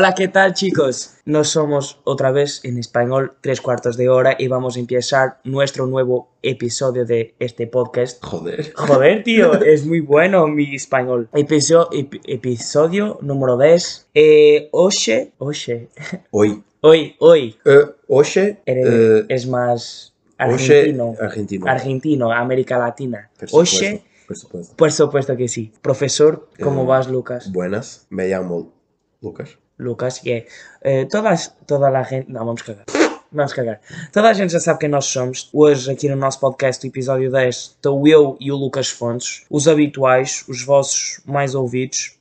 Hola, ¿qué tal chicos? Nos somos otra vez en español tres cuartos de hora y vamos a empezar nuestro nuevo episodio de este podcast. Joder. Joder, tío, es muy bueno mi español. Episodio, episodio número 10. Eh, oye, oye, Hoy. hoy, hoy. Eh, oye. Eh, es más oye. argentino. Argentino. Argentino, América Latina. Oye, Por supuesto. por supuesto que sí. Profesor, ¿cómo Eh, vas, Lucas? Buenas. Me llamo Lucas. Lucas, que eh, todas, toda a gente. Não, vamos cagar. Vamos cagar. Toda a gente já sabe quem nós somos. Hoje, aqui no nosso podcast, o episódio 10, estou eu e o Lucas Fontes, os habituais, os vossos mais ouvidos.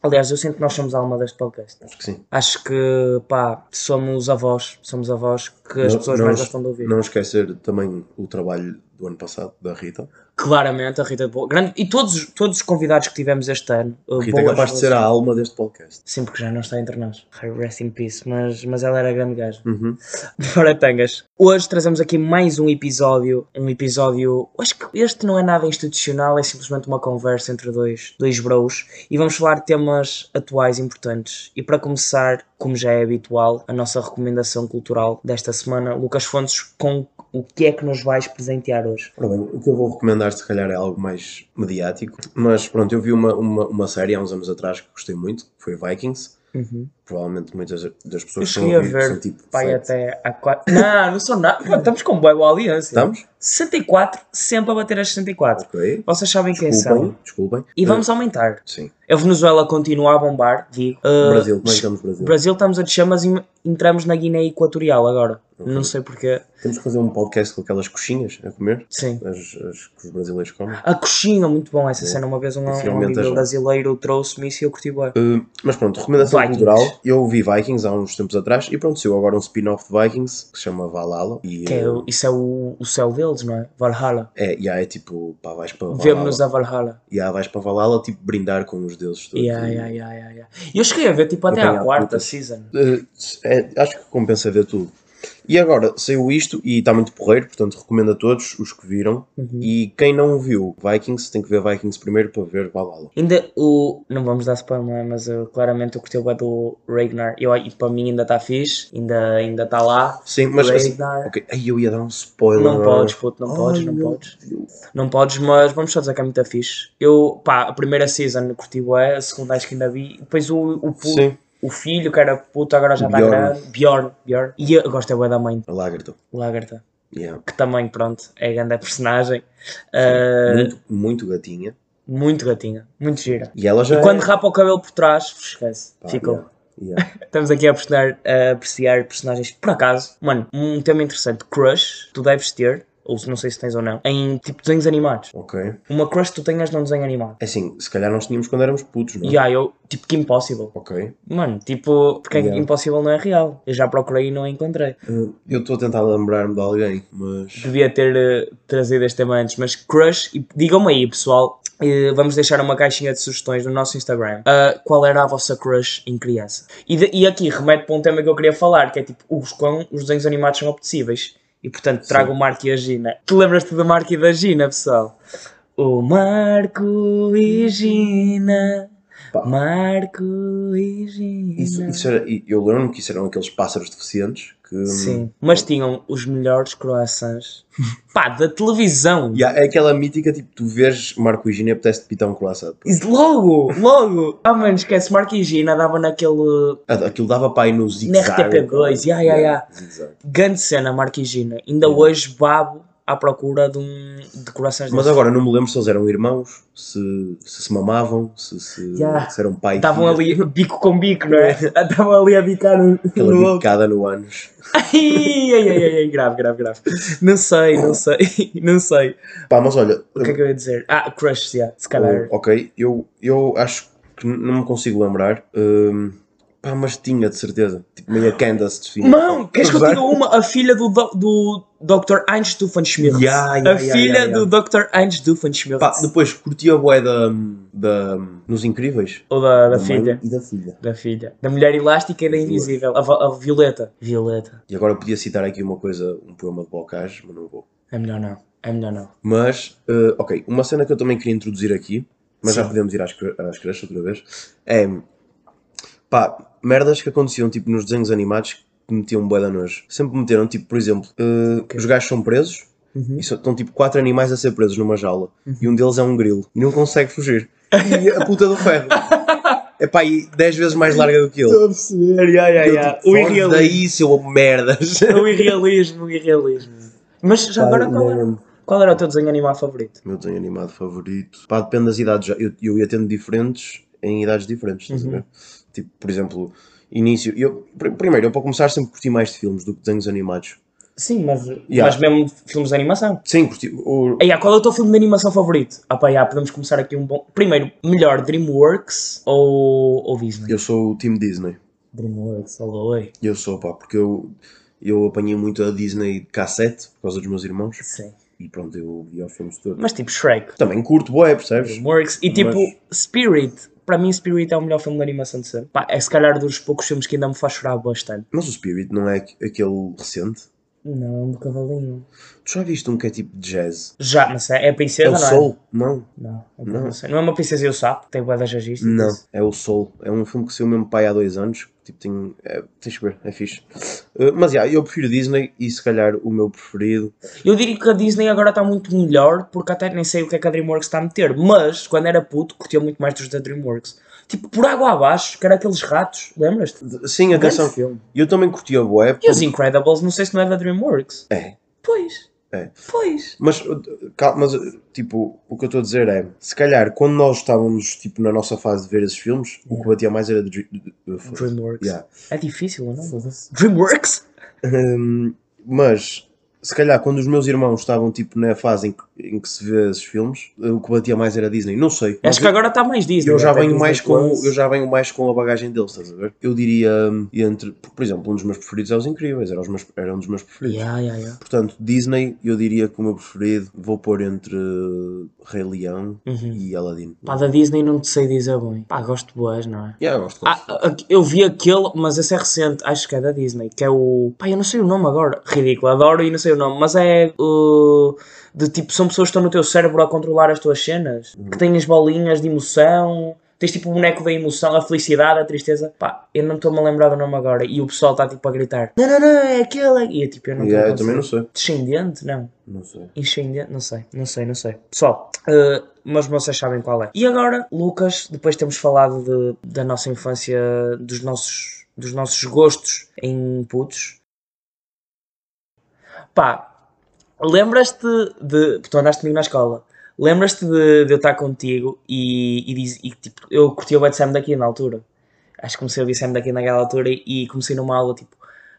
Aliás, eu sinto que nós somos a alma deste podcast. Acho que sim. Acho que, pá, somos avós. Somos avós que as Não- pessoas não mais gostam de ouvir. Não esquecer também o trabalho do ano passado, da Rita. Claramente, a Rita de Boa. Grande... E todos, todos os convidados que tivemos este ano. uh, Rita é boas capaz de ser a alma deste podcast. Sim, porque já não está entre nós. Rest in peace. Mas, mas ela era grande gaja. Uhum. Fora tangas. Hoje trazemos aqui mais um episódio. Um episódio. Acho que este não é nada institucional, é simplesmente uma conversa entre dois, dois bros. E vamos falar de temas atuais importantes. E para começar, como já é habitual, a nossa recomendação cultural desta semana, Lucas Fontes, com o que é que nos vais presentear hoje? Ora bem, o que eu vou recomendar se calhar é algo mais mediático. Mas pronto, eu vi uma, uma, uma série há uns anos atrás que gostei muito, que foi Vikings. Uhum. Provavelmente muitas das pessoas que estão a ouvir ver, são tipo pai, sete. até a 4. Não, não sou nada. Estamos com boa audiência. Estamos? 64, sempre a bater as 64. Ok. Vocês sabem quem são. Desculpem, desculpem. E vamos aumentar. Eh, sim. A Venezuela continua a bombar, digo. Uh, Brasil, como é que estamos, Brasil? Brasil estamos a descer, mas entramos na Guiné Equatorial agora. Não sei porquê. Temos que fazer um podcast com aquelas coxinhas a comer, Sim. as, as que os brasileiros comem. A coxinha, muito bom essa Boa. cena. Uma vez um, um amigo ajuda. brasileiro trouxe-me isso e eu curti bem. Uh, mas pronto, recomendação Vikings. cultural. Eu vi Vikings há uns tempos atrás e pronto, saiu agora um spin-off de Vikings que se chama Valhalla. E, é, o- isso é o, o céu deles, não é? Valhalla. é, yeah, é tipo, pá, vais para Vemo-nos Valhalla. a Valhalla. Yeah, vais para Valhalla, tipo, brindar com os deuses todos. Yeah, E, yeah, yeah, yeah, yeah. Eu cheguei a ver tipo até à Apanhar quarta putas. season. Uh, é, acho que compensa ver tudo. E agora saiu isto e está muito porreiro, portanto recomendo a todos os que viram. Uhum. E quem não viu Vikings tem que ver Vikings primeiro para ver Valhalla. Ainda o. Não vamos dar spoiler, não é? Mas eu, claramente eu curti o bué do Ragnar. Eu, e para mim ainda está fixe, ainda está tá lá. Sim, mas assim, aí eu ia dar um spoiler. Não podes, puto, não podes, Ai, não meu podes. Deus. Não podes, mas vamos só dizer que é muito fixe. Eu, pá, a primeira season curti bué, a segunda acho que ainda vi. Depois o, o, Sim, o filho, que era puto, agora já está grande. Bjorn, Bjorn. E eu gosto é da mãe, a Lagarto. Lagarta. Yeah. Que também, pronto, é grande personagem. Ah, Muito, muito gatinha. muito gatinha, muito gira. E ela já. E quando rapa o cabelo por trás, esquece, Pá, ficou. yeah, yeah. Estamos aqui a apreciar, a apreciar personagens. Por acaso, mano, um tema interessante: crush, tu deves ter, ou se não sei se tens ou não, em tipo desenhos animados. Ok. Uma crush que tu tenhas num desenho animado. É assim, se calhar nós tínhamos quando éramos putos, não é? E aí eu, tipo, que impossible. Ok. Mano, tipo, porque é Yeah. impossível não é real? Eu já procurei e não encontrei. Uh, eu estou a tentar lembrar-me de alguém, mas. Devia ter eh, trazido este tema antes, mas crush, e digam-me aí, pessoal. eh, vamos deixar uma caixinha de sugestões no nosso Instagram. Ah, qual era a vossa crush em criança? E, de- e aqui remete para um tema que eu queria falar, que é tipo os quão os desenhos animados são apetecíveis. E portanto trago o Marco e a Gina. Tu lembras-te do Marco e da Gina, pessoal? O Marco e Gina. Pá. Marco e Gina. Isso, isso era, eu lembro-me que isso eram aqueles pássaros deficientes que. Sim, mas tinham os melhores croissants pá, da televisão. Yeah, é aquela mítica, tipo, tu vês Marco e Gina e apetece-te pitar um croissant. Isso, Logo, logo. Ah, mano, esquece, Marco e Gina dava naquele. Ah, Aquilo dava para ir no Na zigue-zague. RTP2, ya, ya, ya. zigue-zague. Grande cena, Marco e Gina. Ainda Yeah. hoje babo à procura de um de corações Mas agora não me lembro se eles eram irmãos, se se, se mamavam, se, se, Yeah. se eram pai e Estavam ali bico com bico, não é? Estavam ali a bicar no, Aquela no bicada no ânus. Ai, ai, ai, ai, grave, grave, grave. Não sei, não sei, não sei. Pá, mas olha, O que é que eu ia dizer? Ah, crush, yeah, se calhar. ok, eu, eu acho que não me consigo lembrar. Hum, pá, mas tinha de certeza. Tipo, meio a Candace de filho. Não, queres que eu diga uma? A filha do, do, do Dr. Heinz Doofenshmirtz. Ya, ya, a ya, filha do Dr. Heinz Doofenshmirtz. Pá, depois curti a boé da, da, nos Incríveis. Ou da, da mãe filha. E da filha. Da filha. Da mulher elástica e da invisível. A, a Violeta. Violeta. E agora eu podia citar aqui uma coisa, um poema de Bocage, mas não vou. É melhor não. É melhor não. Mas, eh, ok, uma cena que eu também queria introduzir aqui, mas já Sim. podemos ir às, às creches outra vez. É pá, merdas que aconteciam tipo nos desenhos animados que metiam bué de nojo. Sempre meteram, tipo, por exemplo, eh, os gajos são presos Uhum. e só- estão tipo quatro animais a ser presos numa jaula e um deles é um grilo e não consegue fugir. E a puta do ferro é pá, e 10 vezes mais larga do que ele. Estou a perceber, ya, ya, Eu, ya. tipo, O "Foge irrealismo. daí, seu merdas. O irrealismo, o irrealismo. Mas já agora, qual era, qual era o teu desenho animado favorito? Meu desenho animado favorito. Pá, depende das idades. Eu, eu ia tendo diferentes em idades diferentes, estás a ver? Tipo, por exemplo, início. Eu, pr- primeiro, eu para começar sempre curti mais de filmes do que desenhos animados. Sim, mas, Ya. mas mesmo filmes de animação. Sim, curti. O, Aí, qual é o teu filme de animação favorito? Ah, pá, podemos começar aqui um bom. Primeiro, melhor DreamWorks ou, ou Disney? eu sou o Team Disney. DreamWorks, alô, oi. Eu sou, pá, porque eu, eu apanhei muito a Disney de cassete por causa dos meus irmãos. Sim. E pronto, eu vi os filmes todos. Mas tipo Shrek, Também curto, boé, percebes? DreamWorks e tipo Mas- Spirit. Para mim, Spirit é o melhor filme de animação de sempre. Pá, é se calhar dos poucos filmes que ainda me faz chorar bastante. Mas o Spirit não é aqu- aquele recente. Não, do cavalinho. Tu já viste um que é tipo de jazz? Já, mas é, é a É princesa, o não é? Soul? Não. Não, não, Não. não sei. Não é uma princesa e o sapo, tem boa da jagista. Não, é o Soul. É um filme que saiu mesmo pai há dois anos. Tipo, tem, é, tens que ver, é fixe. Uh, mas já, eu prefiro Disney e se calhar o meu preferido. Eu diria que a Disney agora está muito melhor, porque até nem sei o que é que a DreamWorks está a meter, mas quando era puto, curtia muito mais dos da DreamWorks. Tipo, por água abaixo, que era aqueles ratos, lembras-te? Sim, atenção. Grande filme. Eu também curti a Boé. E os Incredibles, não sei se não é da DreamWorks. É, Pois. é. Pois. Mas, uh, mas, uh, tipo, o que eu estou a dizer é, se calhar, quando nós estávamos, tipo, na nossa fase de ver esses filmes, o que batia mais era de- DreamWorks. Yeah. É difícil, não é? DreamWorks? Hum, mas, se calhar, quando os meus irmãos estavam, tipo, na fase em que, em que se vê esses filmes, o que batia mais era Disney. Não sei. Acho que agora está mais Disney. eu já até venho Disney mais com Plus. eu já venho mais com a bagagem deles, estás a ver? Eu diria hum, entre, por exemplo, um dos meus preferidos é os Incríveis, era, os meus, era um dos meus preferidos. Yeah, yeah, yeah. Portanto, Disney, eu diria que o meu preferido vou pôr entre uh, Rei Leão Uhum. e Aladdin. Pá, da Disney não te sei dizer bem. Pá, gosto de boas, não é? Yeah, eu gosto Ah, ah, eu vi aquele, mas esse é recente, acho que é da Disney, que é o. Pá, eu não sei o nome agora. Ridículo, adoro e não sei o nome, mas é uh, de tipo, são pessoas que estão no teu cérebro a controlar as tuas cenas, que têm as bolinhas de emoção. Tens tipo o boneco da emoção, a felicidade, a tristeza. Pá, eu não estou-me a lembrar do nome agora. E o pessoal está tipo a gritar: Não, não, não, é aquele. E eu tipo, eu não Yeah, eu estou a também não sei. Descendente? Não. Não sei. Incendente? Não sei, não sei, não sei. Pessoal, eh, mas vocês sabem qual é. E agora, Lucas, depois temos falado de, da nossa infância, dos nossos, dos nossos gostos em putos. Pá, lembras-te de. Tu andaste comigo na escola. Lembras-te de, de eu estar contigo e, e, diz- e, tipo, eu curti o Bad Sam daqui na altura. Acho que comecei a ouvir Sam daqui naquela altura e, e comecei numa aula tipo.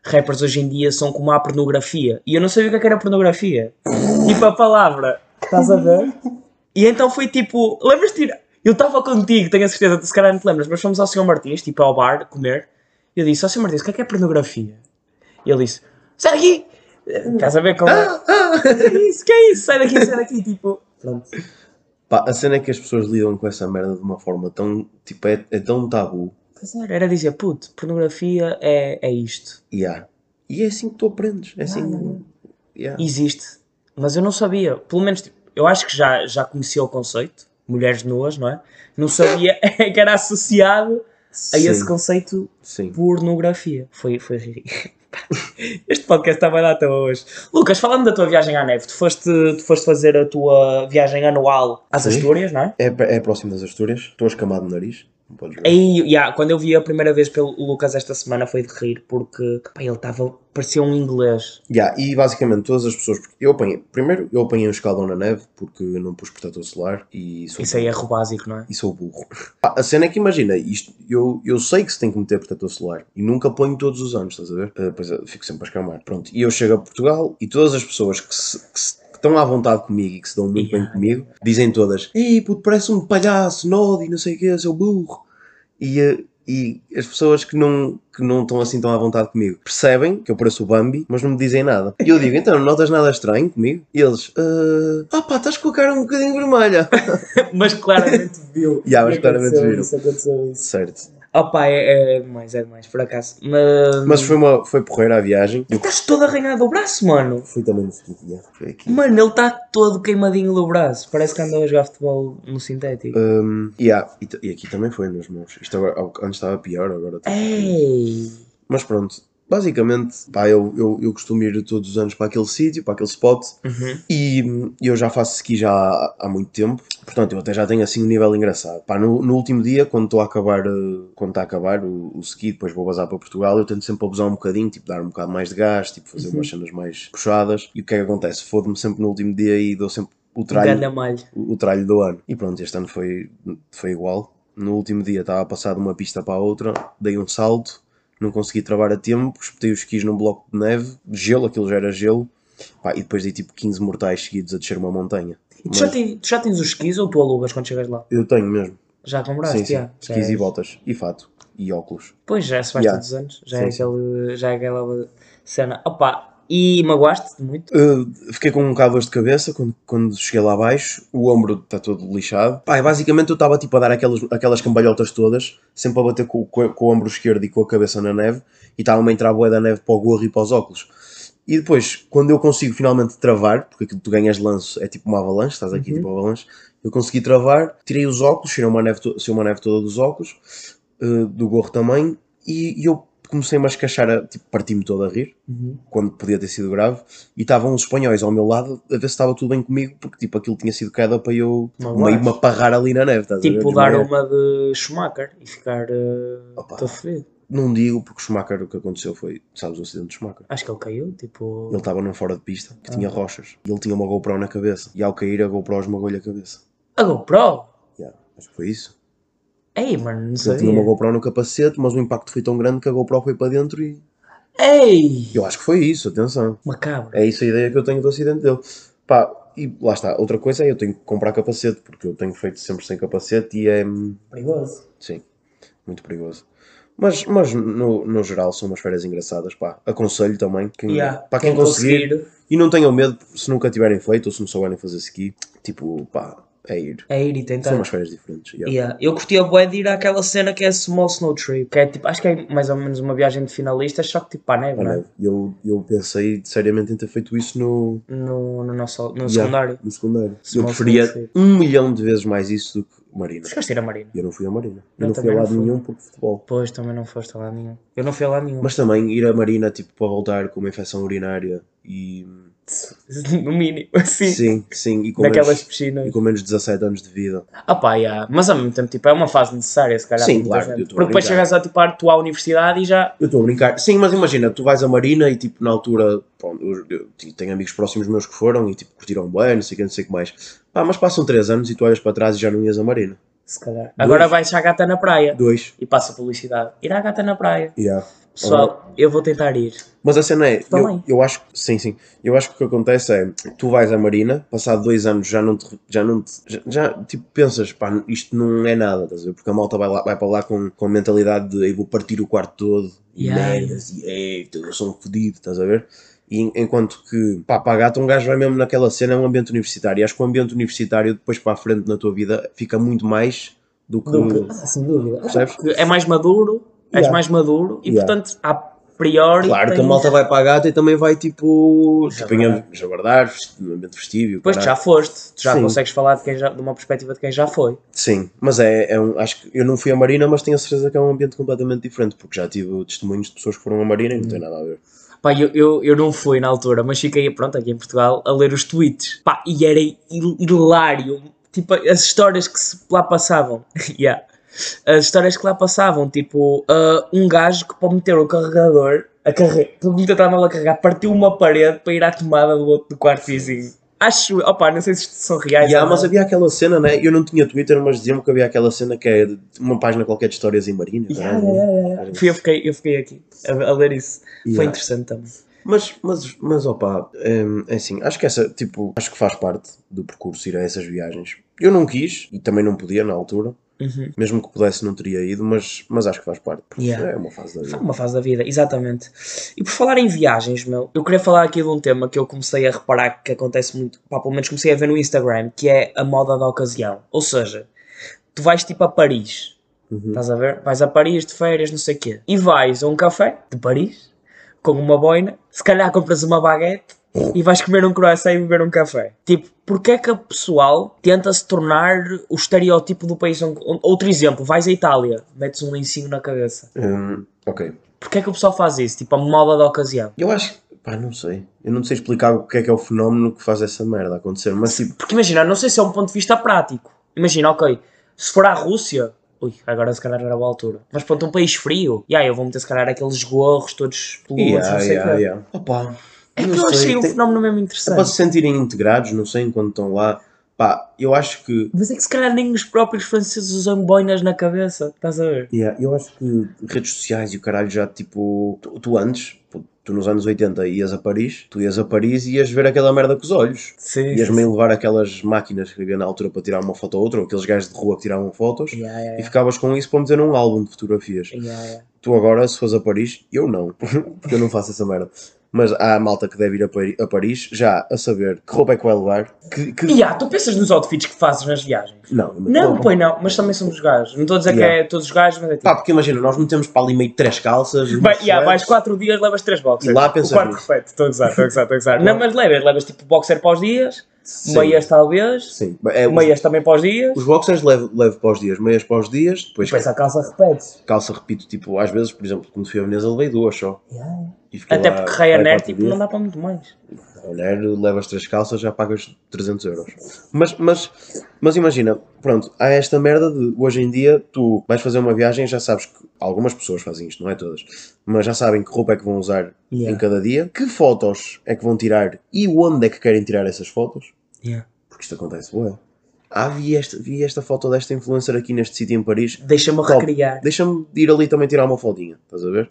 Rappers hoje em dia são como a pornografia. E eu não sabia o que é que era pornografia. Tipo a palavra. Estás a ver? E então foi tipo. Lembras-te? Eu estava contigo, tenho a certeza, se calhar não te lembras, mas fomos ao Sr. Martins, tipo ao bar, comer. E eu disse: Ó Sr. Martins, o que é que é pornografia? E ele disse: Sai daqui! A ver como. é? Que é isso? Que é isso? Sai daqui, sai daqui! Tipo. Pronto. Pá, a cena é que as pessoas lidam com essa merda de uma forma tão, tipo, é, é tão tabu. Pois era, era dizer: Puto, pornografia é, é isto. Yeah. E é assim que tu aprendes. É assim. Yeah. Existe. Mas eu não sabia. Pelo menos, tipo, eu acho que já, já conhecia o conceito. Mulheres nuas, não é? Não sabia que era associado a esse Sim. conceito Sim. pornografia. Foi, foi ridículo. Este podcast está bem data hoje. Lucas, falando da tua viagem à neve, tu foste, tu foste fazer a tua viagem anual às Sim. Astúrias, não é? É, é próximo das Astúrias. Estou escamado no nariz. Não podes ver. Aí, yeah, quando eu vi a primeira vez pelo Lucas esta semana foi de rir, porque pá, ele estava, parecia um inglês. Yeah, e basicamente todas as pessoas. porque Eu apanhei. Primeiro, eu apanhei um escaldão na neve porque não pus protetor solar e sou, Isso aí é erro básico, não é? e sou burro. Pá, a cena é que imagina, isto, eu, eu sei que se tem que meter protetor solar e nunca ponho todos os anos, estás a ver? Uh, pois eu fico sempre a escamar. Pronto, e eu chego a Portugal e todas as pessoas que se- que se- estão à vontade comigo e que se dão muito bem Yeah. comigo dizem todas: Ei, puto, parece um palhaço, node e não sei o que, seu burro. E, eh, e as pessoas que não, que não estão assim tão à vontade comigo percebem que eu pareço o Bambi, mas não me dizem nada. E eu digo, então, não notas nada estranho comigo? E eles, ah pá, estás com a cara um bocadinho vermelha. Mas claramente viu. Yeah, mas claramente viram. Isso, aconteceu isso. certo. Opa, é, é demais, é demais, por acaso. Mas, Mas foi, uma, foi porreira a viagem. Eu estás todo arranhado do braço, mano. fui também no aqui. Mano, ele está todo queimadinho do braço. Parece que anda a jogar futebol no sintético. Um, yeah, e, e aqui também foi nas mãos. Isto agora, antes estava pior, agora está. Ei! Mas pronto, basicamente, pá, eu, eu, eu costumo ir todos os anos para aquele sítio, para aquele spot, Uhum. e hum, eu já faço ski já há, há muito tempo, portanto eu até já tenho assim um nível engraçado. Pá, no, no último dia, quando estou a acabar, eh, quando está a acabar o, o ski, depois vou bazar para Portugal, eu tento sempre abusar um bocadinho, tipo dar um bocado mais de gás, tipo fazer umas cenas mais puxadas, e o que é que acontece? Fodo-me sempre no último dia e dou sempre o tralho o tralho do ano. E pronto, este ano foi, foi igual. No último dia estava a passar de uma pista para a outra, dei um salto, não consegui travar a tempo, espetei os skis num bloco de neve, gelo, aquilo já era gelo, pá, e depois dei tipo 15 mortais seguidos a descer uma montanha. E tu já, tens, tu já tens os skis ou tu alugas quando chegas lá? Eu tenho mesmo, Já compraste? sim, sim, skis é- e botas, e fato, e óculos. Pois, já se faz Yeah. todos os anos. Já, Sim, é sim. aquele, já é aquela cena. Opa, e magoaste muito? Uh, fiquei com um bocado de cabeça quando, quando cheguei lá abaixo, o ombro está todo lixado. E basicamente eu estava tipo a dar aquelas, aquelas cambalhotas todas, sempre a bater com, com, com o ombro esquerdo e com a cabeça na neve, e estava-me a entrar a boia da neve para o gorro e para os óculos. E depois, quando eu consigo finalmente travar, porque aquilo que tu ganhas de lanço é tipo uma avalanche, estás aqui Uhum. tipo avalanche, eu consegui travar, tirei os óculos, tirei uma neve, saiu uma neve toda dos óculos, uh, do gorro também, e, e eu comecei-me a escachar, a, tipo, parti-me todo a rir quando podia ter sido grave, e estavam os espanhóis ao meu lado a ver se estava tudo bem comigo, porque tipo aquilo tinha sido queda para eu Não meio me aparrar ali na neve. Estás a ver? Tipo, dar uma de Schumacher e ficar uh, todo fedido. Não digo porque Schumacher o que aconteceu foi, sabes o acidente do Schumacher? Acho que ele caiu, tipo. Ele estava num fora de pista que Ah. tinha rochas e ele tinha uma GoPro na cabeça e ao cair a GoPro esmagou-lhe a cabeça. A GoPro? Yeah, acho que foi isso. Ei, mano, não Ele tinha uma. GoPro no capacete, mas o impacto foi tão grande que a GoPro foi para dentro e Ei! eu acho que foi isso, atenção. Macabro. É isso a ideia que eu tenho do acidente dele. Pá, e lá está. Outra coisa é eu tenho que comprar capacete, porque eu tenho feito sempre sem capacete e é. Perigoso. Sim, muito perigoso. Mas, mas no, no geral são umas férias engraçadas, pá. Aconselho também. Quem, Yeah, Para quem quem conseguir. conseguir. E não tenham medo, se nunca tiverem feito ou se não souberem fazer ski, tipo, pá, é ir. É ir e São tentar. umas férias diferentes. yeah. Yeah. Eu curtia bué de ir àquela cena que é Small Snow Trip, que é tipo, acho que é mais ou menos uma viagem de finalistas, só que tipo para a neve, Ah, não é? Eu, eu pensei seriamente em ter feito isso no, No, no nosso no yeah, secundário. no secundário. Eu Small preferia Snow Trip. um milhão de vezes mais isso do que Marina. Chegaste a ir a Marina? Eu não fui à Marina. Eu Eu, não fui a lado fui. nenhum por futebol. Pois, também não foste a lá nenhum. Eu não fui a lá nenhum. Mas também ir à Marina, tipo, para voltar com uma infecção urinária e. No mínimo, assim. Sim, sim, e com, Naquelas menos, piscinas. e com menos de 17 anos de vida. Ah pá, yeah. mas ao mesmo tempo, tipo, é uma fase necessária, se calhar. Sim, claro, eu Porque depois chegas a tipo, à tua universidade e já. Eu estou a brincar. Sim, mas imagina, tu vais à Marina e tipo, na altura, pronto, eu, eu tenho amigos próximos meus que foram e tipo, curtiram bem, não sei o que, não sei o que mais. Pá, mas passam 3 anos e tu olhas para trás e já não ias à Marina. Se calhar. Agora vais à gata na praia. Dois. E passa a publicidade. Ir à gata na praia. Yeah. Pessoal, eu vou tentar ir. Mas a cena é, eu, Também. eu acho que, sim, sim, eu acho que o que acontece é, tu vais à Marina, passado dois anos já não te, já não te, já, já, tipo, pensas, pá, isto não é nada, estás a ver? Porque a malta vai, lá, vai para lá com, com a mentalidade de, eu vou partir o quarto todo, e Yeah. merdas, e eita, eu sou um fodido, estás a ver? E en- enquanto que, pá, para a gata um gajo vai mesmo naquela cena, é um ambiente universitário, e acho que o ambiente universitário, depois para a frente na tua vida, fica muito mais do que... Do que- Ah, sem dúvida. Percebes? É mais maduro, és Yeah. mais maduro e Yeah. portanto, a priori. Claro que a malta vai para a gata e também vai tipo. Tipo vesti- no ambiente festível. Pois já foste, tu já Sim. consegues falar de, quem já, de uma perspectiva de quem já foi. Sim, mas é, é um. Acho que eu não fui à Marina, mas tenho a certeza que é um ambiente completamente diferente, porque já tive testemunhos de pessoas que foram à Marina e não tem nada a ver. Pá, eu, eu, eu não fui na altura, mas fiquei, pronto, aqui em Portugal, a ler os tweets. Pá, e era hil- hilário. Tipo, as histórias que se lá passavam. yeah. As histórias que lá passavam, tipo, ah, um gajo que para meter o carregador, a carre... para meter o telemóvel a carregar, partiu uma parede para ir à tomada do outro do quarto vizinho. Acho, opá, não sei se isto são reais. Yeah, mas havia aquela cena, né? Eu não tinha Twitter, mas diziam que havia aquela cena que é de uma página qualquer de histórias em Marina. Yeah, yeah, yeah. Fui, eu, fiquei, eu fiquei aqui a, a ler isso. Foi Yeah. interessante também. Mas, mas, mas opa, é, é assim, acho que essa, tipo, acho que faz parte do percurso ir a essas viagens. Eu não quis e também não podia na altura, Uhum. mesmo que pudesse, não teria ido, mas, mas acho que faz parte, porque Yeah. é uma fase da vida. uma fase da vida, exatamente. E por falar em viagens, meu, eu queria falar aqui de um tema que eu comecei a reparar que acontece muito, pá, pelo menos comecei a ver no Instagram, que é a moda da ocasião. Ou seja, tu vais tipo a Paris, Uhum. Estás a ver? Vais a Paris de férias, não sei o quê. E vais a um café de Paris, com uma boina, se calhar compras uma baguete e vais comer um croissant e beber um café. Tipo, porque é que o pessoal tenta se tornar o estereótipo do país. Outro exemplo, vais à Itália, metes um lencinho na cabeça. Hum, ok. Porquê é que o pessoal faz isso? Tipo, a moda da ocasião. Eu acho. Pá, não sei. Eu não sei explicar o que é que é o fenómeno que faz essa merda acontecer. Mas tipo. Porque imagina, não sei se é um ponto de vista prático. Imagina, ok, se for à Rússia, ui, agora se calhar era boa altura. Mas pronto, um país frio, e aí eu vou meter se calhar aqueles gorros todos peludos, Yeah, não sei o yeah, quê. yeah. Opa, É que eu achei um tem- fenómeno mesmo É interessante. para se sentirem integrados, não sei, enquanto estão lá. Pá, eu acho que. Mas é que se calhar nem os próprios franceses usam boinas na cabeça, estás a ver? Yeah, eu acho que redes sociais e o caralho já tipo. Tu, tu antes, tu nos anos 80 ias a Paris, tu ias a Paris e ias ver aquela merda com os olhos. Sim. Ias meio levar aquelas máquinas que havia na altura para tirar uma foto ou outra, ou aqueles gajos de rua que tiravam fotos, Yeah, yeah, e ficavas com isso para meter num álbum de fotografias. Tu agora, se fores a Paris, eu não, porque eu não faço essa merda. Mas há a malta que deve ir a, Pari- a Paris já a saber que roupa é que vai levar. Que, que... E há, tu pensas nos outfits que fazes nas viagens? Não, Não, roupa. pois não, mas também somos gajos. Não estou a dizer Yeah. que é todos os gajos, mas é tipo. Pá, porque imagina, nós metemos para ali meio três calças. Vai, yeah, vais. 4 dias, levas 3 boxers. E lá pensas o quarto perfeito, estou a gozar, estou a gozar, estou a gozar. Não, mas levas, levas tipo boxer para os dias, Sim. meias talvez, Sim. É, os, meias também para os dias, os boxers levo, levo para os dias, meias para os dias, depois depois a calça repete. calça, repito, tipo, às vezes, por exemplo, quando fui a Veneza levei duas só. Fiquei Até lá porque Ryanair tipo, não dá para muito mais. Ryanair, levas três calças, já pagas 300 euros. Mas, mas, mas imagina, pronto, há esta merda de hoje em dia tu vais fazer uma viagem já sabes que algumas pessoas fazem isto, não é todas, mas já sabem que roupa é que vão usar Yeah. em cada dia, que fotos é que vão tirar e onde é que querem tirar essas fotos, porque isto acontece, ué. Ah, vi esta, vi esta foto desta influencer aqui neste sítio em Paris. Deixa-me recriar. Deixa-me ir ali também tirar uma fotinha, estás a ver?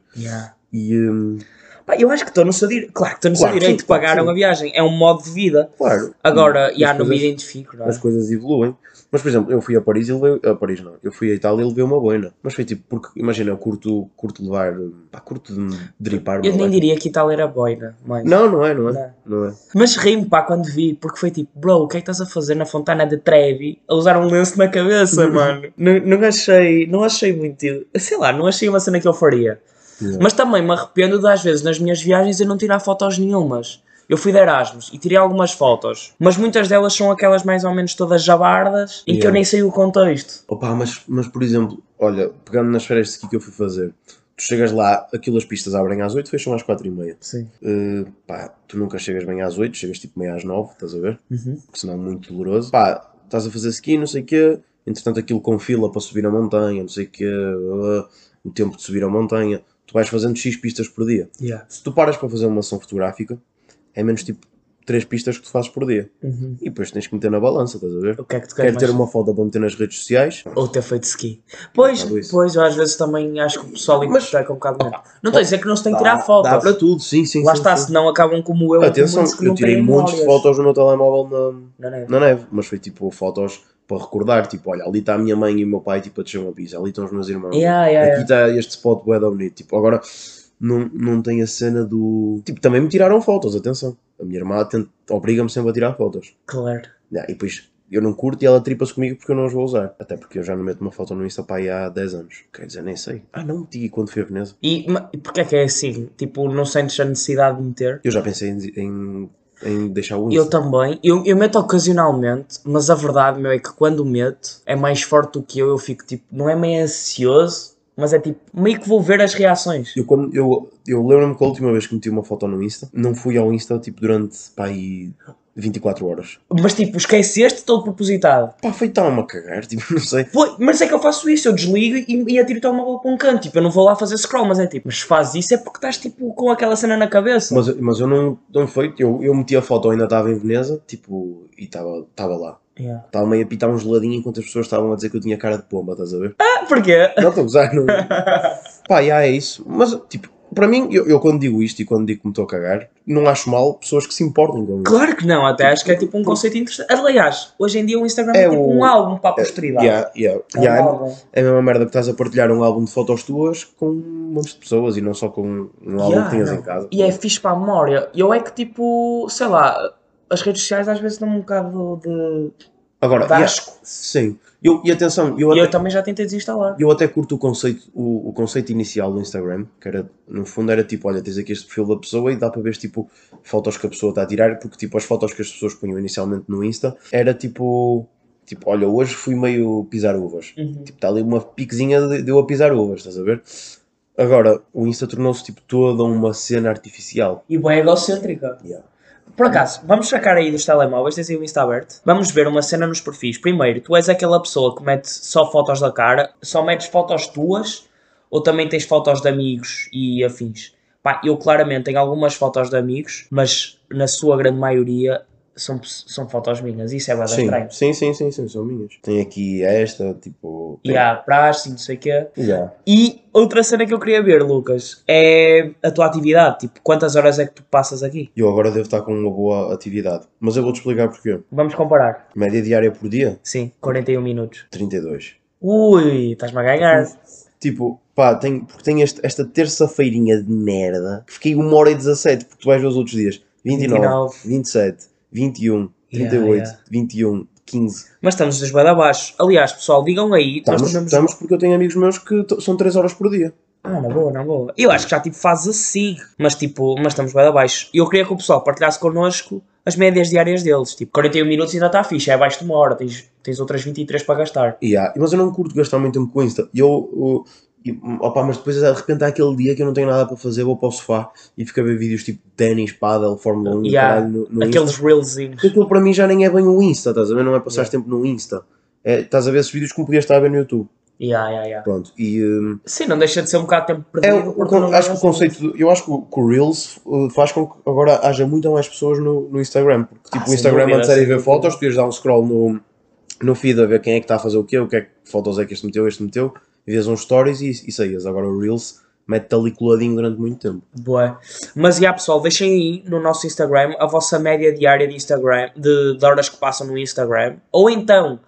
E, hum, Pá, eu acho que estou no seu direito. Claro que estou no Claro, seu direito. sim, claro, Pagaram sim. a viagem. É um modo de vida. claro. Agora, e já não me identifico, não é? as coisas evoluem. Mas, por exemplo, eu fui a Paris e levei. A Paris não. Eu fui a Itália e levei uma boina. Mas foi tipo, porque, imagina, eu curto, curto levar. Pá, curto de dripar. Eu uma nem diria que Itália era boina, mas... Não, não é, não é. Não. Não, é. Mas ri-me pá quando vi, porque foi tipo, bro, o que é que estás a fazer na Fontana de Trevi a usar um lenço na cabeça, mano? não, não achei, não achei muito, sei lá, não achei uma cena que eu faria. Yeah. Mas também me arrependo de às vezes nas minhas viagens eu não tirar fotos nenhumas. Eu fui de Erasmus e tirei algumas fotos, mas muitas delas são aquelas mais ou menos todas jabardas em que eu Yeah. nem sei o contexto. Opa, mas, mas, por exemplo, olha, pegando nas férias de ski que eu fui fazer, tu chegas lá, aquilo as pistas abrem às 8, fecham às 4 e meia. Sim. Uh, pá, tu nunca chegas bem às 8, chegas tipo meia às 9, estás a ver? Uhum. Porque senão é muito doloroso. Pá, estás a fazer ski, não sei o quê, entretanto aquilo com fila para subir a montanha, não sei o quê, uh, o tempo de subir a montanha, tu vais fazendo X pistas por dia. Yeah. Se tu paras para fazer uma ação fotográfica, é menos tipo 3 pistas que tu fazes por dia. Uhum. E depois tens que meter na balança, estás a ver? O que é que tu queres Quero ter uma foto para meter nas redes sociais, Ou ter feito ski. Pois, pois, eu às vezes também acho que o pessoal interpreta um bocado. Não estou a dizer que não se tem que tirar Dá- fotos. Dá para tudo, sim, sim. Lá sim, está, sim. senão acabam como eu. Atenção, eu tirei muitas fotos no meu telemóvel na, Não, não. na neve, mas foi tipo fotos para recordar, tipo, olha, ali está a minha mãe e o meu pai tipo, a descer uma pizza, ali estão os meus irmãos, Yeah, yeah, aqui está este spot bué da bonito, tipo, agora não, não tem a cena do... Tipo, também me tiraram fotos, atenção, a minha irmã tenta- obriga-me sempre a tirar fotos, Claro. Yeah, e depois eu não curto e ela tripa-se comigo porque eu não as vou usar, até porque eu já não meto uma foto no Insta para aí há 10 anos, quer dizer, nem sei, ah não meti quando fui a Veneza, E, ma- e porquê é que é assim? Tipo, não sentes a necessidade de meter? eu já pensei em, em, em deixar o Insta. Eu também. Eu, eu meto ocasionalmente, mas a verdade, meu, é que quando meto, é mais forte do que eu. Eu fico tipo, não é meio ansioso, mas é tipo, meio que vou ver as reações. Eu, quando, eu, eu lembro-me que a última vez que meti uma foto no Insta, não fui ao Insta tipo durante pá, aí 24 horas. Mas tipo, esqueceste todo propositado. Pá, foi tão a cagar, tipo, não sei. Pô, mas é que eu faço isso, eu desligo e, e atiro o telemóvel para um canto. Tipo, eu não vou lá fazer scroll, mas é tipo, mas faz isso é porque estás tipo com aquela cena na cabeça. Mas, mas eu não, não foi, eu, eu meti a foto, ainda estava em Veneza, tipo, e estava estava lá. Yeah. Estava meio a pitar um geladinho enquanto as pessoas estavam a dizer que eu tinha cara de pomba, estás a ver? Ah, porquê? Não estou a gozar, não. Pá, já é isso. Mas, tipo, para mim, eu, eu quando digo isto e quando digo que me estou a cagar, não acho mal pessoas que se importem com isso. Claro que não, até acho que é tipo um conceito interessante. Aliás, hoje em dia o Instagram é, É tipo o- um álbum para a posteridade. Yeah, yeah. É um Yeah, é- álbum. É a mesma merda que estás a partilhar um álbum de fotos tuas com um monte de pessoas e não só com um álbum Yeah, que tenhas não. em casa. E é fixe para a memória. Eu é que tipo, sei lá, as redes sociais às vezes dão um bocado de. Agora, Dá yeah, asco. sim. Eu, e atenção, eu E até, eu também já tentei desinstalar. eu até curto o conceito, o, o conceito inicial do Instagram, que era, no fundo era tipo, olha, tens aqui este perfil da pessoa e dá para ver tipo fotos que a pessoa está a tirar, porque tipo as fotos que as pessoas punham inicialmente no Insta era tipo, tipo, olha, hoje fui meio pisar uvas. Uhum. Tipo, está ali uma piquezinha de, de eu a pisar uvas, estás a ver? Agora, o Insta tornou-se tipo toda uma cena artificial. E bem egocêntrica. Yeah. Por acaso, vamos sacar aí dos telemóveis, tens aí o Insta aberto. Vamos ver uma cena nos perfis. Primeiro, tu és aquela pessoa que mete só fotos da cara, só metes fotos tuas, ou também tens fotos de amigos e afins? Pá, eu claramente tenho algumas fotos de amigos, mas na sua grande maioria são, são fotos minhas. Isso é bem Sim, estranho. sim, sim, sim, sim, são minhas. Tem aqui esta, tipo. E tem- há praxe, não sei o quê. Yeah. E outra cena que eu queria ver, Lucas, é a tua atividade. Tipo, quantas horas é que tu passas aqui? Eu agora devo estar com uma boa atividade. Mas eu vou-te explicar porquê. Vamos comparar. Média diária por dia, Sim, 41 minutos. 32. Ui, estás-me a ganhar. Tipo, pá, tenho, porque tenho este- esta terça-feirinha de merda. Fiquei 1 hora e 17, porque tu vais ver os outros dias. 29, 29. 27, 21, Yeah, 38, yeah. 21, 15. Mas estamos bem abaixo. Aliás, pessoal, digam aí. Estamos, tomamos- estamos porque eu tenho amigos meus que são 3 horas por dia. Ah, na boa, na boa. Eu acho que já tipo faz assim. Mas tipo, mas estamos bem abaixo. E eu queria que o pessoal partilhasse connosco as médias diárias deles. Tipo, 41 minutos ainda está fixe. É abaixo de uma hora. Tens, tens outras 23 para gastar. Yeah, mas eu não curto gastar muito tempo com Insta. E Eu, eu, e, opa, mas depois de repente há aquele dia que eu não tenho nada para fazer, vou para o sofá e fico a ver vídeos tipo ténis, paddle, Fórmula 1 e Yeah, caralho no, no Aqueles reelzinhos. Aquilo para mim já nem é bem o Insta, estás a ver? Não é passar Yeah. tempo no Insta. É, estás a ver esses vídeos como podias estar a ver no YouTube. Yeah, yeah, yeah. Pronto. E hum, Sim, não deixa de ser um bocado de tempo é, perdido. o- não acho que o conceito, do- eu acho que o, que o Reels uh, faz com que agora haja muito mais pessoas no, no Instagram. Porque tipo, Ah, o Instagram dúvida, antes era ir ver fotos, tu ias dar um scroll no, no feed a ver quem é que está a fazer o quê, o que é que fotos é que este meteu, este meteu, vias uns stories e, e saías. Agora o Reels mete-te ali coladinho durante muito tempo. Boa. Mas já pessoal, deixem aí no nosso Instagram a vossa média diária de Instagram, de, de horas que passam no Instagram, ou então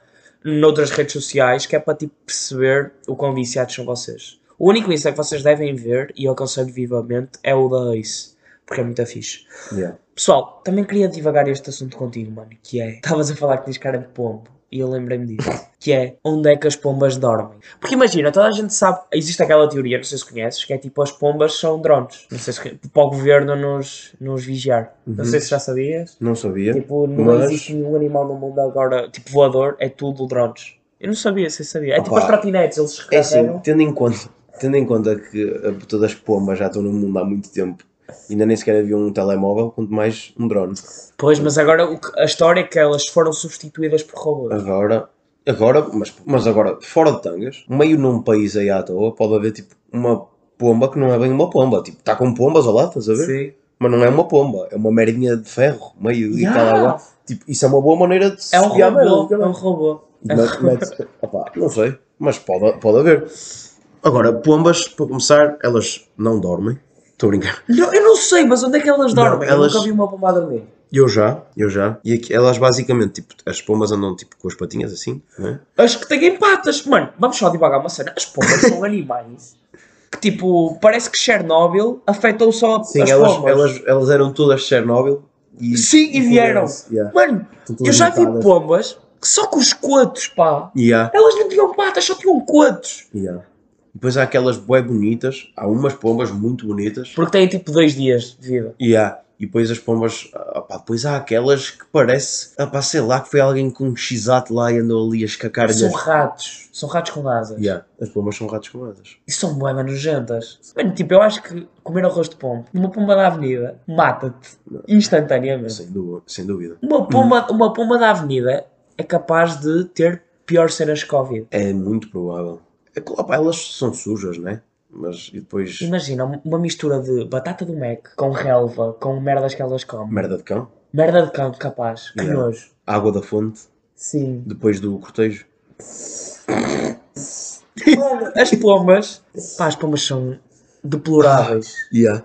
noutras redes sociais, que é para tipo, perceber o quão viciados são vocês. O único Insta que vocês devem ver, e eu aconselho vivamente, é o da Ace, porque é muito fixe. Yeah. Pessoal, também queria divagar este assunto contigo, mano, que é, estavas a falar que tens cara de pombo, e eu lembrei-me disso, que é, onde é que as pombas dormem? Porque imagina, toda a gente sabe, existe aquela teoria, não sei se conheces, que é tipo, as pombas são drones, não sei se, para o governo nos, nos vigiar, não sei se já sabias. Não sabia. Tipo, não Mas- existe nenhum animal no mundo agora, tipo voador, é tudo drones. Eu não sabia, você sabia. É tipo Opa, as trotinetes, eles É assim, recarregam. tendo em conta, tendo em conta que a puta das pombas já estão no mundo há muito tempo, ainda nem sequer havia um telemóvel, quanto mais um drone. Pois, mas agora a história é que elas foram substituídas por robôs. Agora, agora, mas, mas agora, fora de tangas, meio num país aí à toa, pode haver tipo uma pomba que não é bem uma pomba. Tipo, está com pombas ao lado, estás a ver? Sim. Mas não é uma pomba, é uma merdinha de ferro, meio e Yeah. tal água. Tipo, isso é uma boa maneira de se É um robô, é caralho. um robô. E mete- mete- opá, não sei, mas pode, pode haver. Agora, pombas, para começar, elas não dormem. Estou a brincar. Não, eu não sei, mas onde é que elas Não, dormem? elas- Eu nunca vi uma pomba a dormir. Eu já, eu já. E aqui, elas basicamente, tipo, as pombas andam tipo com as patinhas assim, não é? As que têm patas. Mano, vamos só devagar uma cena. As pombas são animais que, tipo, parece que Chernobyl afetou só Sim, as elas, pombas. elas, elas eram todas Chernobyl e. Sim, e vieram. Yeah. Mano, eu já vi pombas que só com os cotos, pá. Yeah, Elas não tinham patas, só tinham cotos. yeah. Depois há aquelas bué bonitas, há umas pombas muito bonitas. Porque têm tipo dois dias de vida. Yeah. E depois as pombas, ah, pá, depois há aquelas que parece, ah, pá, sei lá, que foi alguém com um x-ato lá e andou ali a escacar São ratos. São ratos com asas. Yeah. As pombas são ratos com asas. E são bué nojentas. Mano, tipo, eu acho que comer arroz de pombo numa pomba da avenida mata-te instantaneamente. Sem dúvida. Sem dúvida. Uma pomba, uma pomba da avenida é capaz de ter pior cenas que Covid. É muito provável. Opá, elas são sujas, né? Mas e depois. Imagina uma mistura de batata do Mac com relva, com merdas que elas comem. Merda de cão. Merda de cão, capaz. Que Yeah. nojo. Água da fonte. Sim. Depois do cortejo. As pombas. Pá, as pombas são deploráveis. Yeah.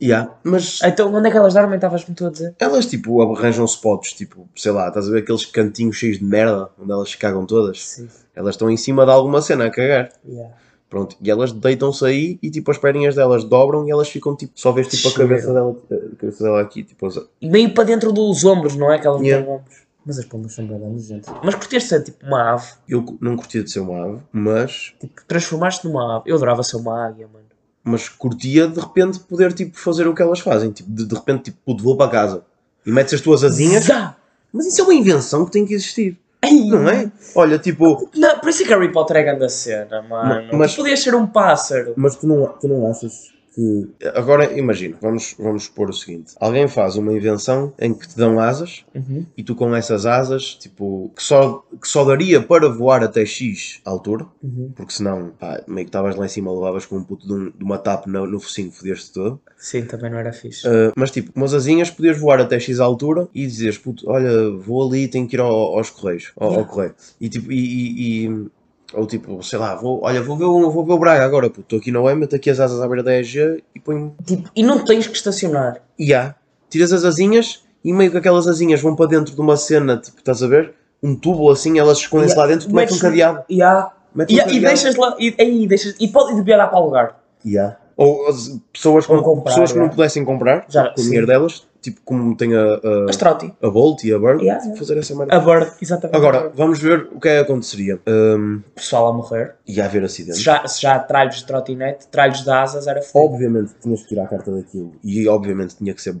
Yeah. Mas Então, onde é que elas dormem? Estavas-me tu a dizer? elas tipo arranjam spots, tipo, sei lá, estás a ver aqueles cantinhos cheios de merda onde elas se cagam todas? Sim. Elas estão em cima de alguma cena a cagar. Yeah. Pronto, e elas deitam-se aí e tipo as perninhas delas dobram e elas ficam tipo, só vês tipo a Cheiro. cabeça dela, a cabeça dela aqui, tipo, as- E meio para dentro dos ombros, não é? Que elas Yeah. ombros. Mas as pombas são bem nojentas. Mas curtias ser tipo uma ave? Eu não curtia de ser uma ave, mas, Tipo, transformaste numa ave. Eu adorava ser uma águia, mano. Mas curtia de repente poder tipo, fazer o que elas fazem. Tipo, de, de repente, tipo, puto, vou para casa e metes as tuas asinhas. Zá! Mas isso é uma invenção que tem que existir, Ai, não é? Olha, tipo, Não, por isso é que Harry Potter é grande a cena, mano. Mas- Tu podias ser um pássaro. Mas tu não, tu não achas que. Agora imagina, vamos, vamos supor o seguinte: alguém faz uma invenção em que te dão asas Uhum. e tu com essas asas, tipo, que só, que só daria para voar até X altura, Uhum. porque senão, pá, meio que estavas lá em cima, levavas com um puto de, um- de uma tapa no, no focinho, fodias-te todo. Sim, também não era fixe. Uh, mas tipo, com umas asinhas podias voar até X altura e dizias, puto, olha, vou ali, tenho que ir ao- aos correios, ao, ao Yeah. correio. E tipo, e, e- e- ou tipo, sei lá, vou, olha, vou ver, o- vou ver o Braga agora, puto, estou aqui na UEM, meto aqui as asas à beira da EG e ponho, Tipo, e não tens que estacionar. e há, tiras as asinhas e meio que aquelas asinhas vão para dentro de uma cena, tipo, estás a ver? Um tubo assim, elas escondem-se lá dentro, tu metes um cadeado. E há. Metes E, um e cadeado. deixas lá. E, aí deixas. E pode e devia dar para alugar. Yeah. Ou as pessoas, que Ou não- comprar, pessoas que não yeah. pudessem comprar Já, com o sim. dinheiro delas, tipo como tem a, a, a Bolt e a Bird, Yeah, yeah. fazer essa merda. A Bird, exatamente. Agora, vamos ver o que é que aconteceria. Um, Pessoal a morrer. ia haver Se acidentes. já, se já tralhos de trotinete, tralhos de asas, era foda. Obviamente tinhas que tirar a carta daquilo e obviamente tinha que ser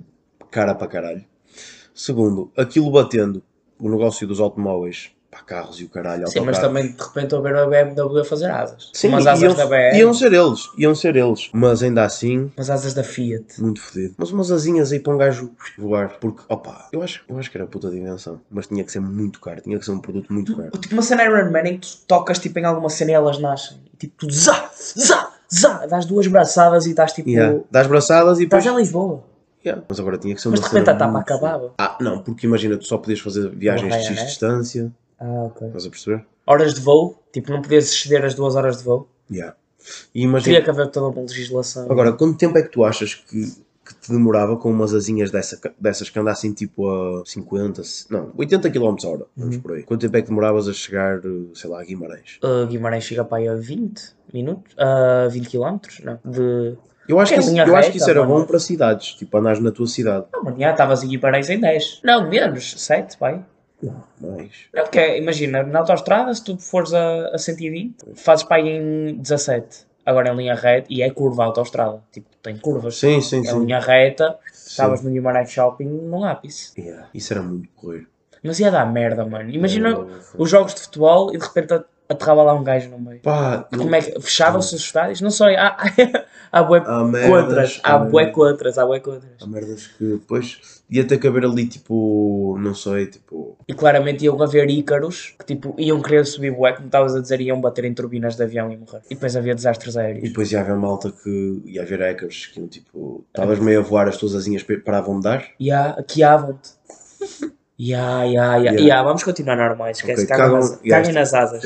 cara para caralho. Segundo, aquilo batendo o negócio dos automóveis para carros e o caralho, Sim, mas também de repente houver a BMW a fazer asas. Sim, Umas asas iam, da BM, iam ser eles, iam ser eles. Mas ainda assim, umas asas da Fiat. muito fodido. Mas umas asinhas aí para um gajo voar. Porque, opa, eu acho, eu acho que era puta de invenção. Mas tinha que ser muito caro, tinha que ser um produto muito caro. Tipo uma cena Iron Man em que tu tocas tipo, em alguma cena e elas nascem. E tipo, tu zá, zá, zá, dás duas braçadas e estás tipo. Yeah. Dás braçadas e depois. Estás em Lisboa. Yeah. Mas agora tinha que ser Mas uma de repente a tapa acabava. Ah, não, porque imagina, tu só podias fazer viagens de X distância. Ah, ok. Estás a perceber? Horas de voo, tipo, não podias exceder as duas horas de voo. Yeah. E imagina. Teria que haver toda uma legislação. Agora, quanto tempo é que tu achas que, que te demorava com umas asinhas dessa, dessas que andassem tipo a 50, não, 80 km hora, vamos Uhum. por aí? Quanto tempo é que demoravas a chegar, sei lá, a Guimarães? Uh, Guimarães chega para aí a 20 minutos, a 20 km, não, de... Eu acho, Que que é isso, eu acho que reta, isso era mano. bom para cidades, tipo andares na tua cidade. Não, mano, já estavas em Guimarães em 10. Não, menos, 7, pai. Não, é, imagina, na autostrada, se tu fores a, a 120, fazes para aí em 17. Agora em linha reta, e é curva a autostrada, tipo, tem curvas. sim, sim, É sim. linha reta, estavas no Guimarães Shopping, num ápice. Yeah, Isso era muito correr. Mas ia dar merda, mano. Imagina Eu- os jogos de futebol e de repente aterrava lá um gajo no meio. Pá, Como é que fechavam-se os estádios? Não sei, há, há bué contras, há bué contras, há bué contras. Há merdas que depois ia ter que haver ali tipo, não sei, tipo. E claramente iam haver ícaros que tipo, iam querer subir bué, como estavas a dizer, iam bater em turbinas de avião e morrer. E depois havia desastres E aéreos. depois ia haver malta que ia haver hackers que iam tipo. Estavas meio a voar, as tuas asinhas paravam de dar. E há, aqui havam-te. Ya, ya, ya. Ya, vamos continuar normais, esquece, Ok, caguem, nas, yeah, nas asas.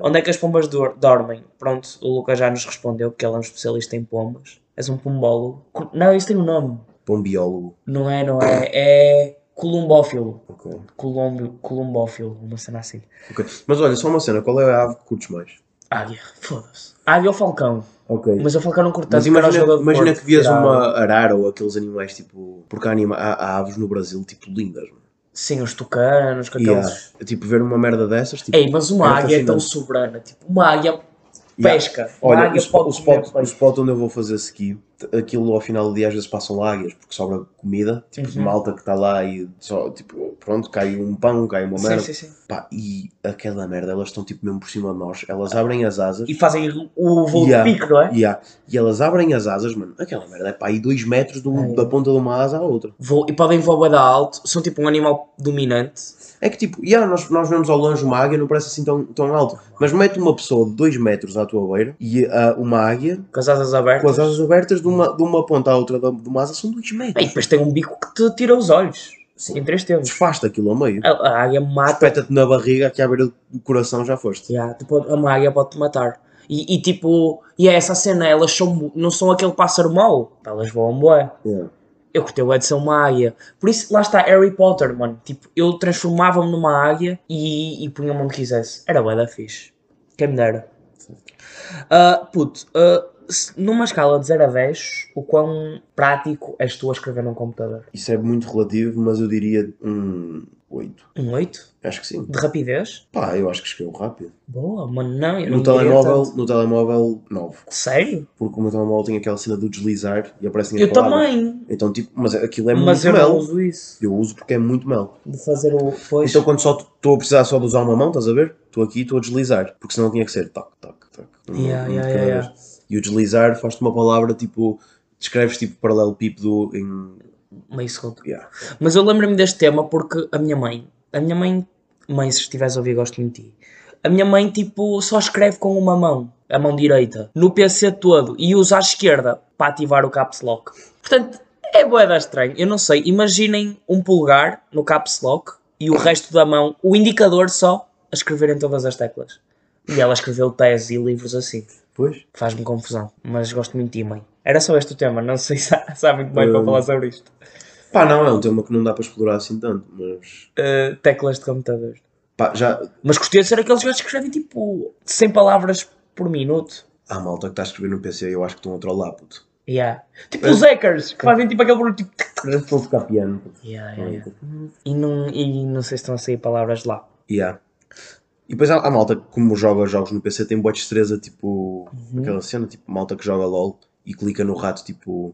Onde é que as pombas dor- dormem? Pronto, o Lucas já nos respondeu, porque ele é um especialista em pombas. És um pombólogo. Não, isso tem um nome. Para um biólogo. Não é, não é. É columbófilo. Ok. Colombo, columbófilo, uma cena assim. Ok. Mas olha, só uma cena, qual é a ave que curtes mais? Águia, foda-se. Águia ou falcão? Ok. Mas o falcão não curto Mas tanto, o imagina, imagina Porto, que vias uma arara ou aqueles animais tipo. Porque há, anima, há, há aves no Brasil tipo lindas, mano. Sim, os tucanos, com aqueles... há, tipo, ver uma merda dessas, tipo. Ei, mas uma águia é tão soberana. Tipo, uma águia Yeah. Pesca. Olha, o, pode o, spot, o spot onde eu vou fazer ski, aquilo ao final do dia às vezes passam águias porque sobra comida, tipo de Uhum. malta que está lá e só, tipo, pronto, cai um pão, cai uma Sim, merda. sim, sim. Pá, e aquela merda, elas estão tipo mesmo por cima de nós, elas abrem as asas E fazem o voo Yeah. de pico, não é? e, há- e elas abrem as asas, mano, aquela merda é pá, aí 2 metros do- É. da ponta de uma asa à outra. E podem voar da alto. São tipo um animal dominante. É que tipo, yeah, nós, nós vemos ao longe uma águia, não parece assim tão, tão alto, mas mete uma pessoa de 2 metros à tua beira e ah, uma águia Com as asas abertas. com as asas abertas de uma, de uma ponta à outra de uma asa são 2 metros. E depois tem um bico que te tira os olhos. Em três tempos. Desfasta aquilo ao meio. A, a águia mata. Espeta-te na barriga que à beira do coração já foste. Yeah, pode- uma águia pode te matar. E, e tipo, e é essa cena, elas são, não são aquele pássaro mau. Elas voam bué. Yeah. Eu curti o ser uma águia. Por isso, lá está Harry Potter, mano. Tipo, eu transformava-me numa águia e, e punha-me onde quisesse. Era bué da fixe. Quem me dera. Ah, puto, se- numa escala de 0 a 10, o quão prático és tu a escrever num computador? Isso é muito relativo, mas eu diria um 8. Um 8? Acho que sim. De rapidez? Pá, eu acho que escreveu rápido. Boa, mano, não. Eu No não telemóvel, tanto. no telemóvel, 9. Sério? Porque o meu telemóvel tem aquela cena do deslizar e aparecem as Eu palavras. também. Então, tipo, mas aquilo é mas muito eu mel. não uso isso. Eu uso porque é muito mel. De fazer o. Pois. Então, quando só estou a precisar só de usar uma mão, estás a ver? Estou aqui e estou a deslizar. Porque senão tinha que ser Yeah, um yeah, cada yeah, vez. E o deslizar faz-te uma palavra tipo. Descreves tipo paralelepípedo em. Meio segundo. Yeah. Mas eu lembro-me deste tema porque a minha mãe, a minha mãe, mãe, se estiveres a ouvir, gosto muito de ti. A minha mãe, tipo, só escreve com uma mão, a mão direita, no PC todo e usa a esquerda para ativar o caps lock. Portanto, é boeda estranho. Eu não sei. Imaginem um pulgar no caps lock e o resto da mão, o indicador só, a escrever em todas as teclas. E ela escreveu teses e livros assim. Pois? Faz-me confusão, mas gosto muito de ti, mãe. Era só este o tema, não sei se há, se há muito bem para Hum. falar sobre isto. Pá, não, é um tema que não dá para explorar assim tanto, mas. Uh, teclas de computador. Pá, já. Mas gostei de ser aqueles gajos que escrevem tipo 100 palavras por minuto. Há malta que está a escrever no PC eu acho que estão a trollar, puto. Yeah. Tipo os hackers que fazem tipo aquele barulho tipo. Estão a tocar piano. Yeah, yeah, yeah. E, não, e não sei se estão a sair palavras lá. Yeah. E depois há, há malta que, como joga jogos no PC, tem boa destreza, tipo. Aquela cena, tipo, malta que joga LOL e clica no rato, tipo.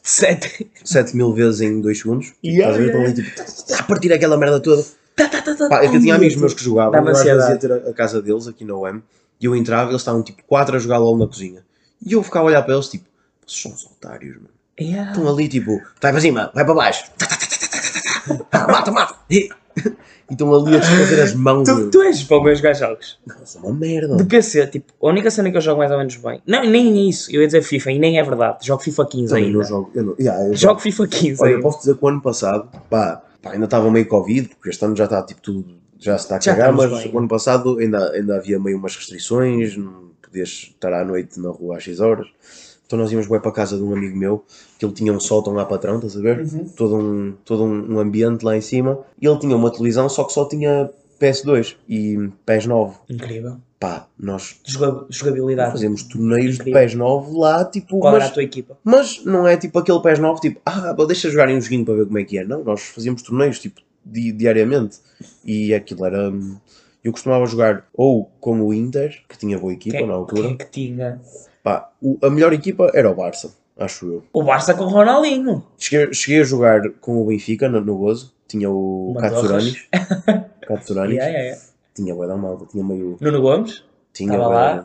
Sete. 7 mil vezes em 2 segundos. Yeah, Estás a ver? yeah. Estão ali, tipo, a partir aquela merda toda. Tá, tá, tá, Pá, que eu tinha amigos meus que jogavam, eu às vezes ia ter a, a casa deles aqui na UEM e eu entrava e eles estavam tipo 4 a jogar LOL na cozinha. E eu ficava a olhar para eles tipo, vocês são uns otários, mano. Yeah. Estão ali tipo, vai para cima, vai para baixo. Ah, mata, mata. E estão ali a desfazer as mãos. Tu, tu és bom a jogar jogos. Isso é uma merda. De PC, tipo, a única cena que eu jogo mais ou menos bem. Não, nem isso. Eu ia dizer FIFA e nem é verdade. Jogo FIFA 15 Também ainda. não jogo. Eu não, yeah, eu Jogo FIFA 15 Olha, eu ainda. posso dizer que o ano passado, pá, pá, ainda estava meio Covid, porque este ano já está tipo tudo, já se está a cagar, mas bem. o ano passado ainda, ainda havia meio umas restrições, não podias estar à noite na rua às 6 horas. Então nós íamos bem para a casa de um amigo meu, que ele tinha um sótão lá patrão, estás a ver? Uhum. Todo, um, todo um, ambiente lá em cima, e ele tinha uma televisão, só que só tinha PS2 e PES 9. Incrível. Pá, nós Joga- Jogabilidade. fazemos torneios de Incrível. PES 9 lá, tipo, Qual era mas- a tua equipa? mas não é tipo aquele PES 9, tipo, ah, deixa jogarem um joguinho para ver como é que é. Não, nós fazíamos torneios, tipo, di- diariamente. E aquilo era... Eu costumava jogar ou com o Inter, que tinha boa equipa Quem, na altura. quem é que tinha? Pá, o- a melhor equipa era o Barça, acho eu. O Barça com o Ronaldinho. Cheguei, cheguei a jogar com o Benfica no, no Gozo. Tinha o Katsuranis. Katsuranis. Yeah, yeah, yeah. Tinha bué da malta, tinha meio... Nuno Gomes. Tinha Tava bué lá.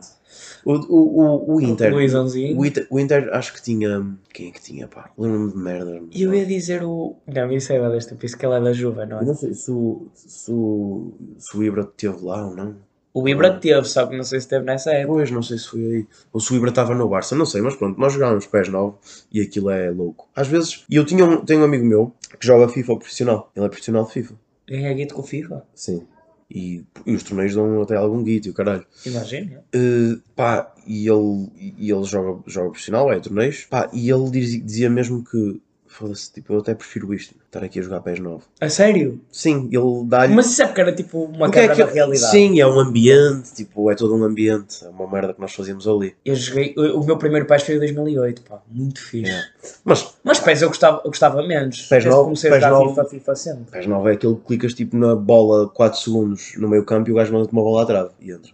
O, o, o, o Inter... Luizãozinho. O Inter, o Inter acho que tinha... Quem é que tinha, pá? Lembro-me de merda. E eu ia dizer o. Não, isso é desta, por isso que ela é da Juve, não Eu é? não sei se o, se o, se o Ibra esteve lá ou não. O Ibra teve, só que não sei se teve nessa época. Pois, não sei se foi aí. Ou se o Ibra estava no Barça, não sei, mas pronto, nós jogávamos pés 9 e aquilo é louco. Às vezes, e eu tinha um, tenho um amigo meu que joga FIFA profissional. Ele é profissional de FIFA. Ganha guito com FIFA. Sim. E, e os torneios dão até algum guito, e o caralho. Imagina. Uh, pá, e ele, e ele joga, joga profissional, é torneios. Pá, e ele diz- dizia mesmo que, foda-se, tipo, eu até prefiro isto, estar aqui a jogar pés 9. A sério? Sim, ele dá-lhe. Mas isso é porque era tipo uma Porque é que- da realidade. Sim, é um ambiente, tipo, é todo um ambiente, é uma merda que nós fazíamos ali. Eu joguei. O meu primeiro PES foi em 2008, pá. Muito fixe. Yeah. Mas Mas PES eu gostava, eu gostava menos. PES que nove- comecei a PES jogar nove- FIFA, FIFA sempre. PES 9 é aquele que clicas tipo na bola 4 segundos no meio campo e o gajo manda-te uma bola à trave e entra.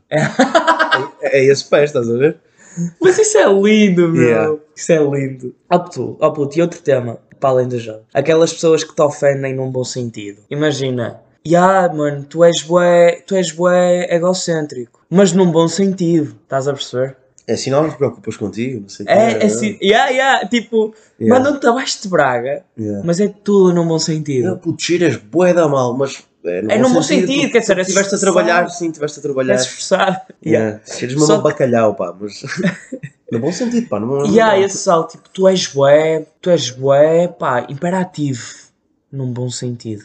é, é esse PES, estás a ver? Mas isso é lindo, meu. Yeah. Isso é lindo. Ó puto, ó puto, e outro tema, para além do jogo. Aquelas pessoas que te ofendem num bom sentido. Imagina. Ya, mano, tu és bué, tu és bué egocêntrico. Mas num bom sentido. Estás a perceber? É assim, não te preocupas contigo, não sei o que. É, é assim, ya, ya, tipo, Yeah. mandam-te abaixo de braga, Yeah. mas é tudo num bom Não, sentido. puto, tiras bué da mal, mas é, É num bom sentido, porque quer dizer, é estiveste a trabalhar, sim, estiveste a É trabalhar. esforçado. Yeah. Tiras mesmo Só a que- bacalhau, pá, mas. no bom sentido, pá, não E há esse sal, tipo, tu és bué, tu és bué, pá, imperativo. Num bom sentido.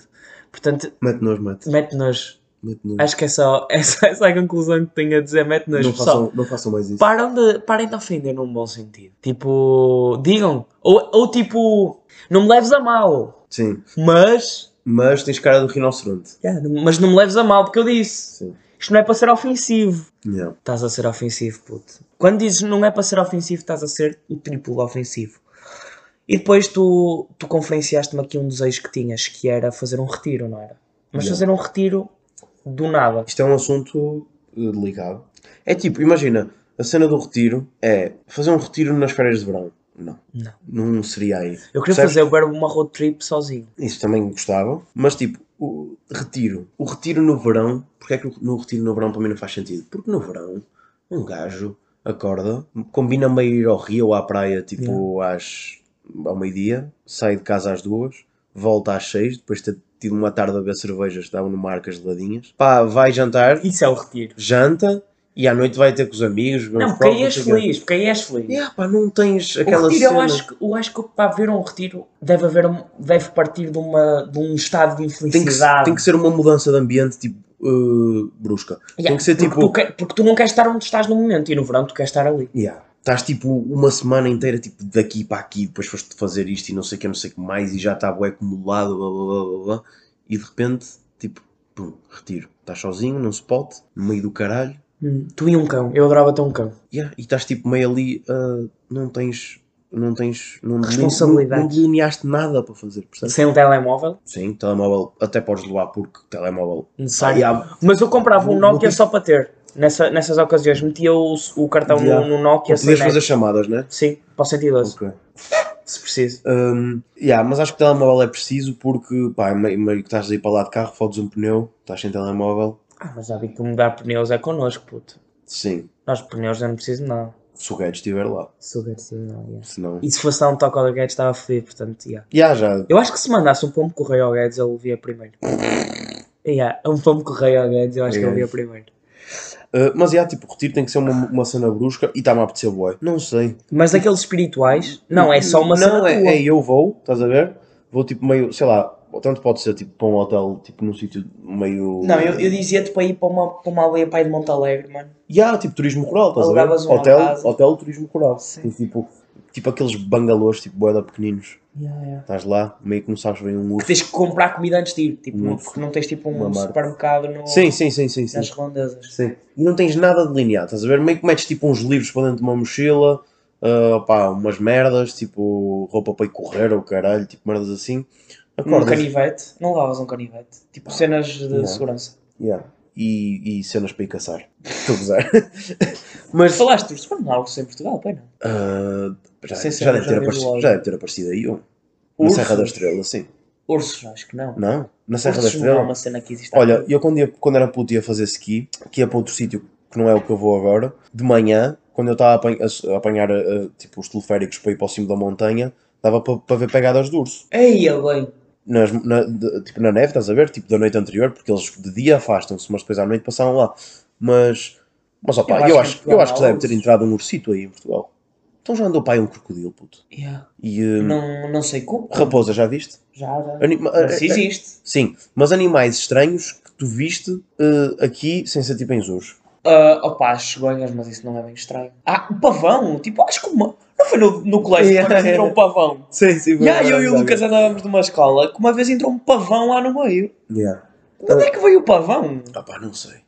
Portanto, Mete nos, mete. mete-nos. Mete. Acho que é só essa, essa é a conclusão que tenho a dizer. Mete-nos, Não pessoal. façam, não façam mais isso. Param de, parem de ofender num bom sentido. Tipo, digam. Ou, ou tipo, não me leves a mal. Sim, Mas. Mas tens cara de rinoceronte. Yeah, mas não me leves a mal, porque eu disse. Sim. Isto não é para ser ofensivo. Yeah. Estás a ser ofensivo, puto. Quando dizes não é para ser ofensivo, estás a ser o triplo ofensivo. E depois tu, tu conferenciaste-me aqui um desejo que tinhas, que era fazer um retiro, não era? Mas fazer um retiro do nada. Isto é um assunto eh, delicado. É tipo, imagina, a cena do retiro é fazer um retiro nas férias de verão. Não. Não. Não seria aí. Eu queria Percebes? fazer verbo uma road trip sozinho. Isso também gostava. Mas tipo, o retiro. O retiro no verão. Porque é que no retiro no verão para mim não faz sentido? Porque no verão, um gajo acorda, combina meio ir ao rio ou à praia, tipo às, ao meio-dia, sai de casa às duas, volta às seis, depois de ter tido uma tarde a beber cervejas, estavam no mar com as geladinhas. Pá, vai jantar, Isso é o retiro. janta e à noite vai ter com os amigos. Não, porque aí és o feliz, porque aí és feliz. Yeah, pá, não tens O aquela retiro, eu cena. acho, que, eu acho que para haver um retiro deve, haver um- deve partir de, uma, de um estado de tem, que, infelicidade. tem que ser uma mudança de ambiente tipo uh, brusca. Yeah, Tem que ser porque, tipo. tu porque tu não queres estar onde estás no momento e no verão tu queres estar ali. Yeah. Estás tipo uma semana inteira tipo daqui para aqui, depois foste fazer isto e não sei o que, não sei o que mais, e já está bué acumulado, blá, blá, blá, blá, blá, e de repente, tipo, pum, retiro. Estás sozinho num spot, no meio do caralho, Tu e um cão, eu adorava ter um cão. yeah, e estás tipo meio ali, ah, não tens, não tens, não, não, Responsabilidades. não delineaste nada para fazer, percebes? Sem um telemóvel, Sim, telemóvel, até podes levar porque telemóvel. necessário. Yeah. Mas eu comprava um Nokia só para ter. Nessa, nessas ocasiões, metia o, o cartão no- Yeah. no, Nokia sem Podias net. fazer chamadas, né? Sim, para o 112, Ok. se preciso. Um, yeah, mas acho que o telemóvel é preciso porque, pá, meio, meio que estás aí para lá de carro, fodes um pneu, estás sem telemóvel. Ah, mas já vi que mudar pneus é connosco, puto. Sim, Nós pneus eu não preciso de nada. se o Guedes estiver lá. Se o Guedes não, yeah. Se não. E se fosse dar um toque ao Guedes estava feliz, portanto, yeah. Yeah, já. Eu acho que se mandasse um pombo correio ao Guedes, ele via primeiro. Yeah, um pombo correio ao Guedes, eu acho que ele via primeiro. Uh, mas, yeah, tipo, o retiro tem que ser uma, uma cena brusca e está-me a apetecer bué. Não sei. Mas daqueles espirituais, não, é só uma Não, cena é, tua. é eu vou, estás a ver? Vou tipo meio, sei lá, tanto pode ser tipo para um hotel, tipo num sítio meio. Não, eu, eu dizia-te para ir para uma, para uma aldeia pai de Monte Alegre, mano. Yeah, tipo turismo rural, estás a ver? Alugavas Hotel, casa. hotel, turismo rural. Sim. Tem, tipo, tipo aqueles bangalôs, tipo boeda pequeninos. Yeah, yeah. Estás lá, meio que não sabes bem um Que urso. tens que comprar comida antes de ir, tipo, não, porque não tens tipo um supermercado no, Sim, sim, sim, sim, sim. nas redondezas. Sim. E não tens nada delineado, estás a ver? Meio que metes tipo uns livros para dentro de uma mochila, ah, pá, umas merdas, tipo roupa para ir correr ou caralho, tipo merdas assim. Um canivete, não lavas um canivete, tipo cenas de Yeah. segurança. Yeah. E, e cenas para ir caçar. Estou a gozar. Mas Falaste dos supermercados em Portugal, não? ah, já, já, ser deve ter aparecido, já deve ter aparecido aí um. Na Ursos? Serra da Estrela, sim. Ursos, acho que não. Não? Na Serra da Ursos não é Estrela? uma cena que existe. Olha, eu quando, ia, quando era puto ia fazer ski, que ia para outro sítio que não é o que eu vou agora, de manhã, quando eu estava a, apan- a- a apanhar tipo, os teleféricos para ir para o cimo da montanha, dava para, para ver pegadas de urso. Ei, bem. Nas, na, de- tipo na neve, estás a ver? Tipo da noite anterior, porque eles de dia afastam-se, mas depois à noite passavam lá. Mas, mas opá, Eu eu acho que eu acho, que deve ter entrado um ursito aí em Portugal. Então já andou para aí um crocodilo, puto. Yeah. E eh, Não, não sei como. raposa, já viste? Já, já. Anima- Mas eh, eh, existe. Sim, mas animais estranhos que tu viste eh, aqui sem ser tipo em zoos. Ah, opa, as cegonhas, mas isso não é bem estranho. Ah, o pavão, tipo, acho que uma... não foi no, no colégio Yeah, que uma vez entrou um pavão. Sim, sim. Yeah, eu e o Lucas andávamos numa escola que uma vez entrou um pavão lá no meio. Yeah. De onde é que veio o pavão? Ah pá, não sei.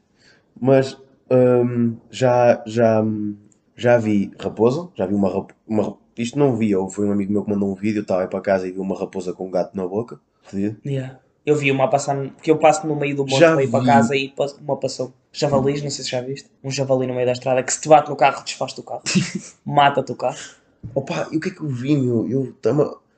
Mas hum, já, já, já vi raposa, já vi uma raposa. Uma, isto não vi, foi um amigo meu que mandou um vídeo, eu estava aí para casa e vi uma raposa com um gato na boca. Yeah. Eu vi uma passar, porque eu passo no meio do monte para ir para casa e uma passou. Javalis, não sei se já viste. Um javali no meio da estrada que se te bate no carro, desfaz-te o carro. Mata-te o carro. Opa, e o que é que eu vi, meu? Eu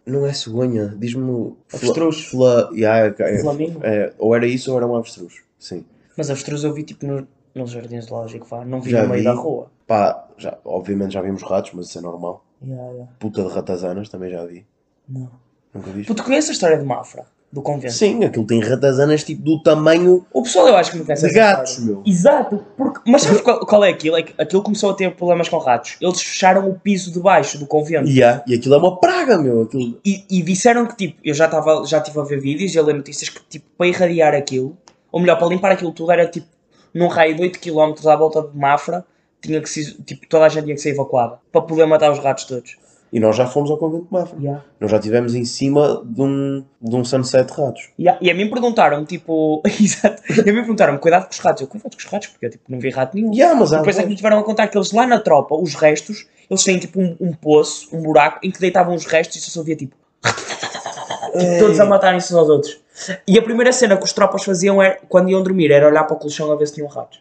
não é cegonha, diz-me. Avestruz. Fla, yeah, é, Flamingo. é, ou era isso ou era um avestruz. Sim. Mas avestruz eu vi tipo no, nos jardins zoológicos, vá. não vi Já no meio vi. da rua. Pá, já, obviamente já vimos ratos, mas isso é normal. Yeah, yeah. Puta de ratazanas também já vi. Não. Nunca vi. Tu conheces a história de Mafra, do convento? Sim, aquilo tem ratazanas tipo do tamanho O pessoal eu acho que não conhece de gatos, história. meu. Exato, porque, mas sabes qual, qual é aquilo? É que aquilo começou a ter problemas com ratos. Eles fecharam o piso de baixo do convento. Yeah, e aquilo é uma praga, meu. Aquilo... E, e disseram que tipo, eu já estava já estive a ver vídeos e a ler notícias que tipo, para irradiar aquilo, ou melhor, para limpar aquilo tudo era tipo num raio de 8 km à volta de Mafra, tinha que ser, tipo, toda a gente tinha que ser evacuada para poder matar os ratos todos. E nós já fomos ao convento de Mafra. Nós já estivemos em cima de um, de um sunset de ratos. E a, e a mim perguntaram, tipo, exato, e a mim perguntaram, cuidado com os ratos. Eu, cuidado com os ratos, porque eu tipo, não vi rato nenhum. Yeah, mas Depois é que me tiveram a contar que eles lá na tropa, os restos, eles têm tipo um, um poço, um buraco, em que deitavam os restos e só se ouvia tipo, tipo todos a matarem-se uns aos outros. E a primeira cena que os tropas faziam era, quando iam dormir era olhar para o colchão a ver se tinham ratos.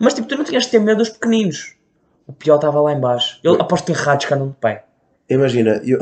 Mas tipo, tu não tinhas de ter medo dos pequeninos. O pior estava lá em baixo. Eu aposto que tem ratos que andam de pé. Imagina, eu,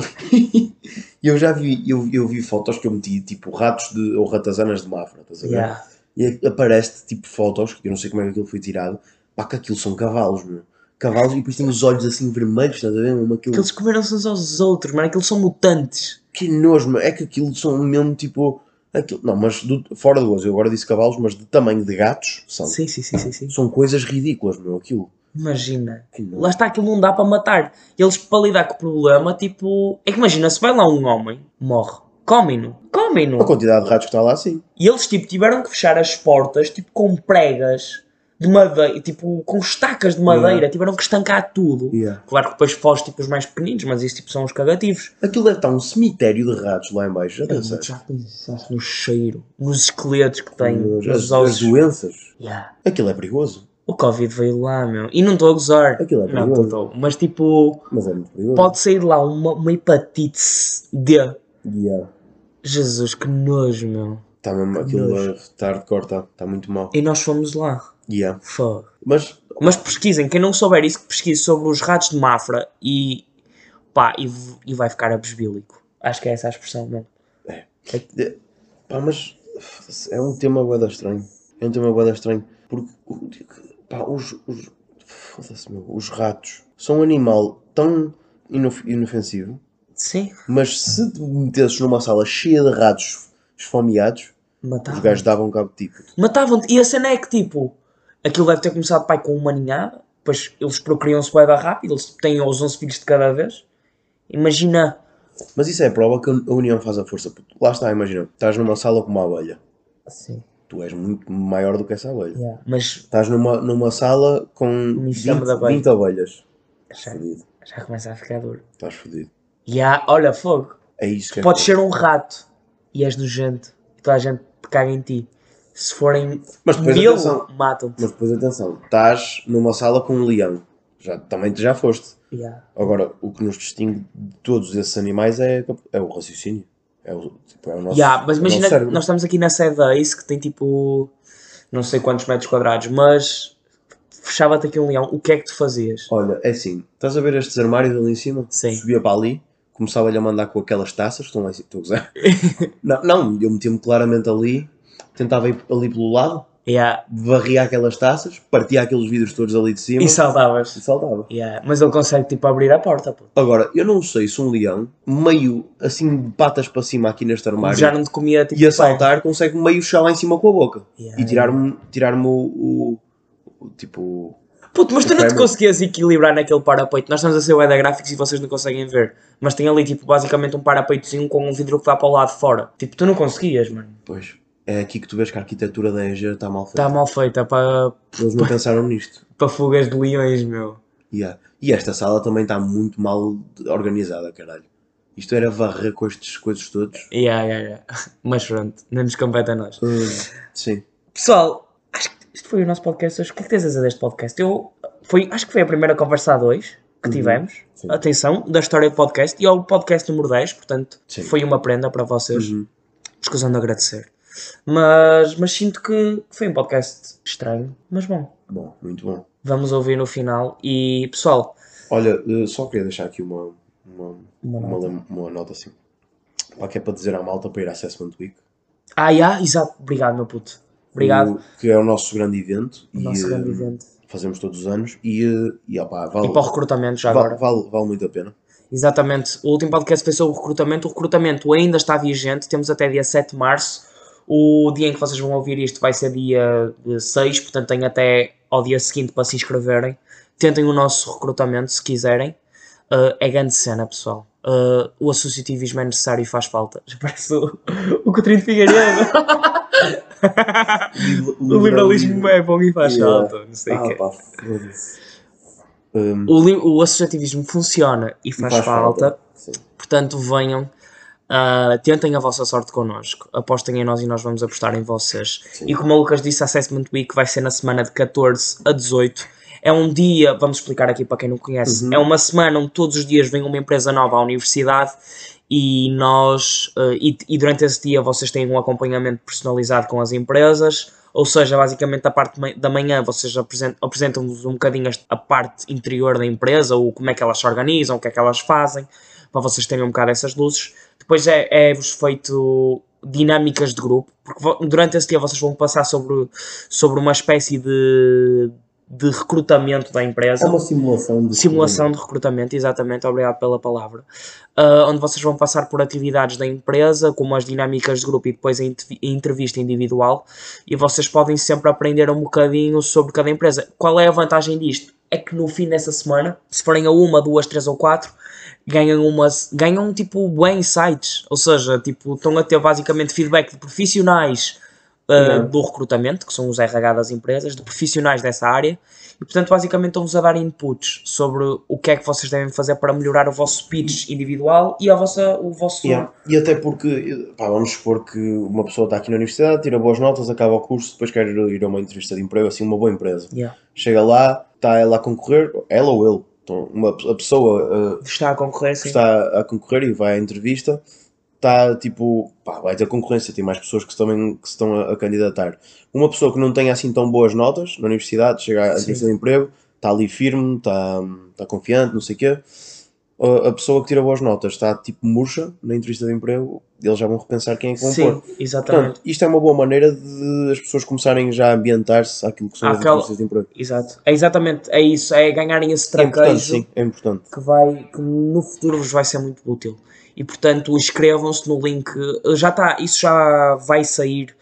eu já vi, eu, eu vi fotos que eu meti, tipo, ratos de, ou ratazanas de Mafra, estás a ver? Yeah. E aparece tipo fotos, que eu não sei como é que aquilo foi tirado, pá, que aquilo são cavalos, meu. Cavalos e depois tem os olhos assim vermelhos, estás a ver? Mesmo aquilo, Que eles comeram-se uns aos outros, mano. Aqueles são mutantes. Que nojo. É que aquilo são mesmo tipo. Aquilo, não, mas do- fora do gozo, eu agora disse cavalos, mas de tamanho de gatos são. Sim, sim, sim, sim, sim. São coisas ridículas, meu, aquilo. Imagina. Lá está, aquilo não dá para matar. Eles, para lidar com o problema, tipo. É que imagina, se vai lá um homem, morre. Comem-no. Comem-no. A quantidade de ratos que está lá, sim. E eles, tipo, tiveram que fechar as portas, tipo, com pregas de madeira, tipo, com estacas de madeira. Yeah. Tiveram que estancar tudo. Yeah. Claro que depois foge, tipo, os mais pequeninos, mas isso, tipo, são os cagativos. Aquilo deve estar um cemitério de ratos lá em baixo, já Eu pensaste? já pensaste no cheiro, nos esqueletos que tem, As, nos as ossos. doenças. Yeah. Aquilo é perigoso. O Covid veio lá, meu. E não estou a gozar. Aquilo é não, perigoso. estou. Mas, tipo, Mas é muito perigoso. pode sair de lá uma, uma hepatite D. Yeah. Jesus, que nojo, meu. Está mesmo, aquilo está hardcore, está tá muito mal. E nós fomos lá. Yeah. Fuck. Mas, Mas pesquisem, quem não souber isso, que pesquise sobre os ratos de Mafra e pá, e, e vai ficar abesbílico. Acho que é essa a expressão mesmo. é, pá, mas é um tema bué da estranho. É um tema bué da estranho. Porque, pá, os, os, foda-se, meu, os ratos são um animal tão inof- inofensivo, Sim, mas se te metesses numa sala cheia de ratos esfomeados, os matavam. gajos davam cabo de tipo. Matavam-te. E a cena é que tipo, aquilo deve ter começado pai com uma ninhada, depois eles procriam-se bem rápido, eles têm os 11 filhos de cada vez. Imagina. Mas isso é prova que a união faz a força. Lá está, imagina, estás numa sala com uma abelha. Sim. Tu és muito maior do que essa abelha. Mas Estás numa, numa sala com enxame 20, de abelha. 20 abelhas. Já, já começa a ficar duro. Estás fodido. E há, olha, fogo. É isso que é Podes ser um rato e és nojento e toda a gente caga em ti. Se forem Mas depois mil, atenção. matam-te. Mas depois atenção, estás numa sala com um leão. Já, também já foste. Yeah. Agora, o que nos distingue de todos esses animais é, é o raciocínio. É o, tipo, é o nosso, Yeah, mas é imagina, que cérebro. nós estamos aqui na sede da Ace que tem tipo não sei quantos metros quadrados, mas fechava-te aqui um leão, o que é que tu fazias? Olha, é assim, estás a ver estes armários ali em cima? Sim. Subia para ali, começava-lhe a mandar com aquelas taças, estão lá em cima, estou a não, não, eu metia-me claramente ali, tentava ir ali pelo lado, Yeah. varria aquelas taças, partia aqueles vidros todos ali de cima E saltavas. e saltava. Yeah. Mas ele consegue tipo abrir a porta, pô. Agora, eu não sei se um leão, meio assim de patas para cima aqui neste armário, Já não te comia tipo e a saltar, consegue meio chá lá em cima com a boca Yeah. e tirar-me tirar o, o, o tipo. Puto, mas tu não te conseguias equilibrar naquele parapeito. Nós estamos a ser o Eda Graphics e vocês não conseguem ver. Mas tem ali, tipo, basicamente um parapeitozinho com um vidro que dá para o lado de fora. Tipo, tu não conseguias, mano. Pois. É aqui que tu vês que a arquitetura da EGER está mal feita. Está mal feita para, Eles não pensaram nisto. para fugas de leões, meu. Yeah. E esta sala também está muito mal organizada, caralho. Isto era varrer com estes coisas todos. Yeah, yeah, yeah. Mas pronto, não nos compete a nós. Hum, sim. Pessoal, acho que isto foi o nosso podcast hoje. O que é que tens a dizer deste podcast? Eu, foi, acho que foi a primeira conversa a dois que Uhum. tivemos. Sim. Atenção, da história do podcast. E é o podcast número 10, portanto, Sim. foi uma prenda para vocês. Uhum. Escusando de agradecer. Mas, mas sinto que foi um podcast estranho, mas bom. Bom, muito bom. Vamos ouvir no final. E pessoal, Olha, eh, só queria deixar aqui uma, uma, Uma uma, nota. uma nota assim. Pá, que é para dizer à malta para ir à Assessment Week. ah, yeah, exato, obrigado, meu puto. Obrigado. O- que é o nosso grande evento. O e, nosso grande evento. Fazemos todos os anos. E, eh, e opá, vale, E para o recrutamento já vale, agora. vale, vale muito a pena. Exatamente. O último podcast foi sobre o recrutamento. O recrutamento ainda está vigente. Temos até dia 7 de março. O dia em que vocês vão ouvir isto vai ser dia eh, 6, portanto têm até ao dia seguinte para se inscreverem. Tentem o nosso recrutamento se quiserem. Uh, é grande cena, pessoal. Uh, o associativismo é necessário e faz falta. Já parece o, o Coutinho de Figueiredo. o liberalismo é bom e faz Yeah. falta. Não sei o Ah, quê. pá. Hum, O, o associativismo funciona e faz, falta. Sim. Portanto, venham, ah, tentem a vossa sorte connosco, apostem em nós e nós vamos apostar em vocês. Sim. E como o Lucas disse, a Assessment Week vai ser na semana de 14 a 18. É um dia, vamos explicar aqui para quem não conhece, Uhum. é uma semana onde todos os dias vem uma empresa nova à universidade e nós uh, e, e, durante esse dia vocês têm um acompanhamento personalizado com as empresas ou seja, basicamente a parte da manhã vocês apresentam-vos um bocadinho a parte interior da empresa, ou como é que elas se organizam, o que é que elas fazem, para vocês terem um bocado essas luzes. Depois é-vos é feito dinâmicas de grupo, porque durante esse dia vocês vão passar sobre, sobre uma espécie de de recrutamento da empresa. É uma simulação de Simulação de recrutamento, exatamente, obrigado pela palavra. Uh, onde vocês vão passar por atividades da empresa, como as dinâmicas de grupo e depois a entrevista individual, e vocês podem sempre aprender um bocadinho sobre cada empresa. Qual é a vantagem disto? É que no fim dessa semana, se forem a uma, duas, três ou quatro, ganham umas ganham tipo bem insights, ou seja, tipo, estão a ter basicamente feedback de profissionais uh, do recrutamento, que são os RH das empresas, de profissionais dessa área, e portanto basicamente estão-vos a dar inputs sobre o que é que vocês devem fazer para melhorar o vosso pitch individual e a vossa, o vosso... Yeah. E até porque, pá, vamos supor que uma pessoa está aqui na universidade, tira boas notas, acaba o curso, depois quer ir a uma entrevista de emprego, assim, uma boa empresa. Yeah. Chega lá, está ela a concorrer, ela ou ele, uma, a pessoa uh, está a concorrer, sim. está a concorrer e vai à entrevista está tipo, pá, vai ter concorrência, tem mais pessoas que, também, que se estão a, a, candidatar. Uma pessoa que não tenha assim tão boas notas na universidade, chega à entrevista de emprego, está ali firme, está, está confiante, não sei o quê. A pessoa que tira boas notas está tipo murcha na entrevista de emprego, eles já vão repensar quem é que vão Sim, pôr. exatamente. Portanto, isto é uma boa maneira de as pessoas começarem já a ambientar-se àquilo que são Aquela... as entrevistas de emprego. Exato, é exatamente, é isso, é ganharem esse traquejo. É sim, é importante. Que, vai, que no futuro vos vai ser muito útil e portanto inscrevam-se no link. Já está, isso já vai sair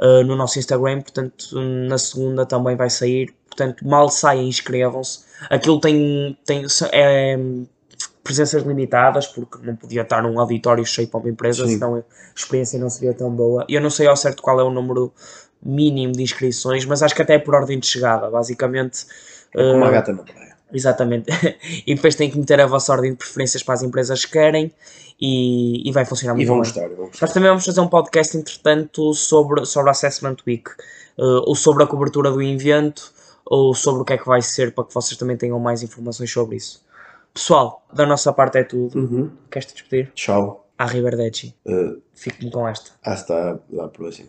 uh, no nosso Instagram, portanto na segunda também vai sair. Portanto, mal saem, inscrevam-se. Aquilo tem, tem é, presenças limitadas, porque não podia estar num auditório cheio para uma empresa, Sim. senão a experiência não seria tão boa. Eu não sei ao certo qual é o número mínimo de inscrições, mas acho que até é por ordem de chegada, basicamente. É como uh, a gata na praia. Exatamente. e depois tem que meter a vossa ordem de preferências para as empresas que querem e, e vai funcionar muito e vão bem. Gostar, vão gostar. Nós também vamos fazer um podcast, entretanto, sobre, sobre a Assessment Week, uh, ou sobre a cobertura do evento, ou sobre o que é que vai ser, para que vocês também tenham mais informações sobre isso. Pessoal, da nossa parte é tudo. Uhum. Queres te despedir? Tchau. Arrivederci. Uh, Fique-me com esta. Hasta la próxima.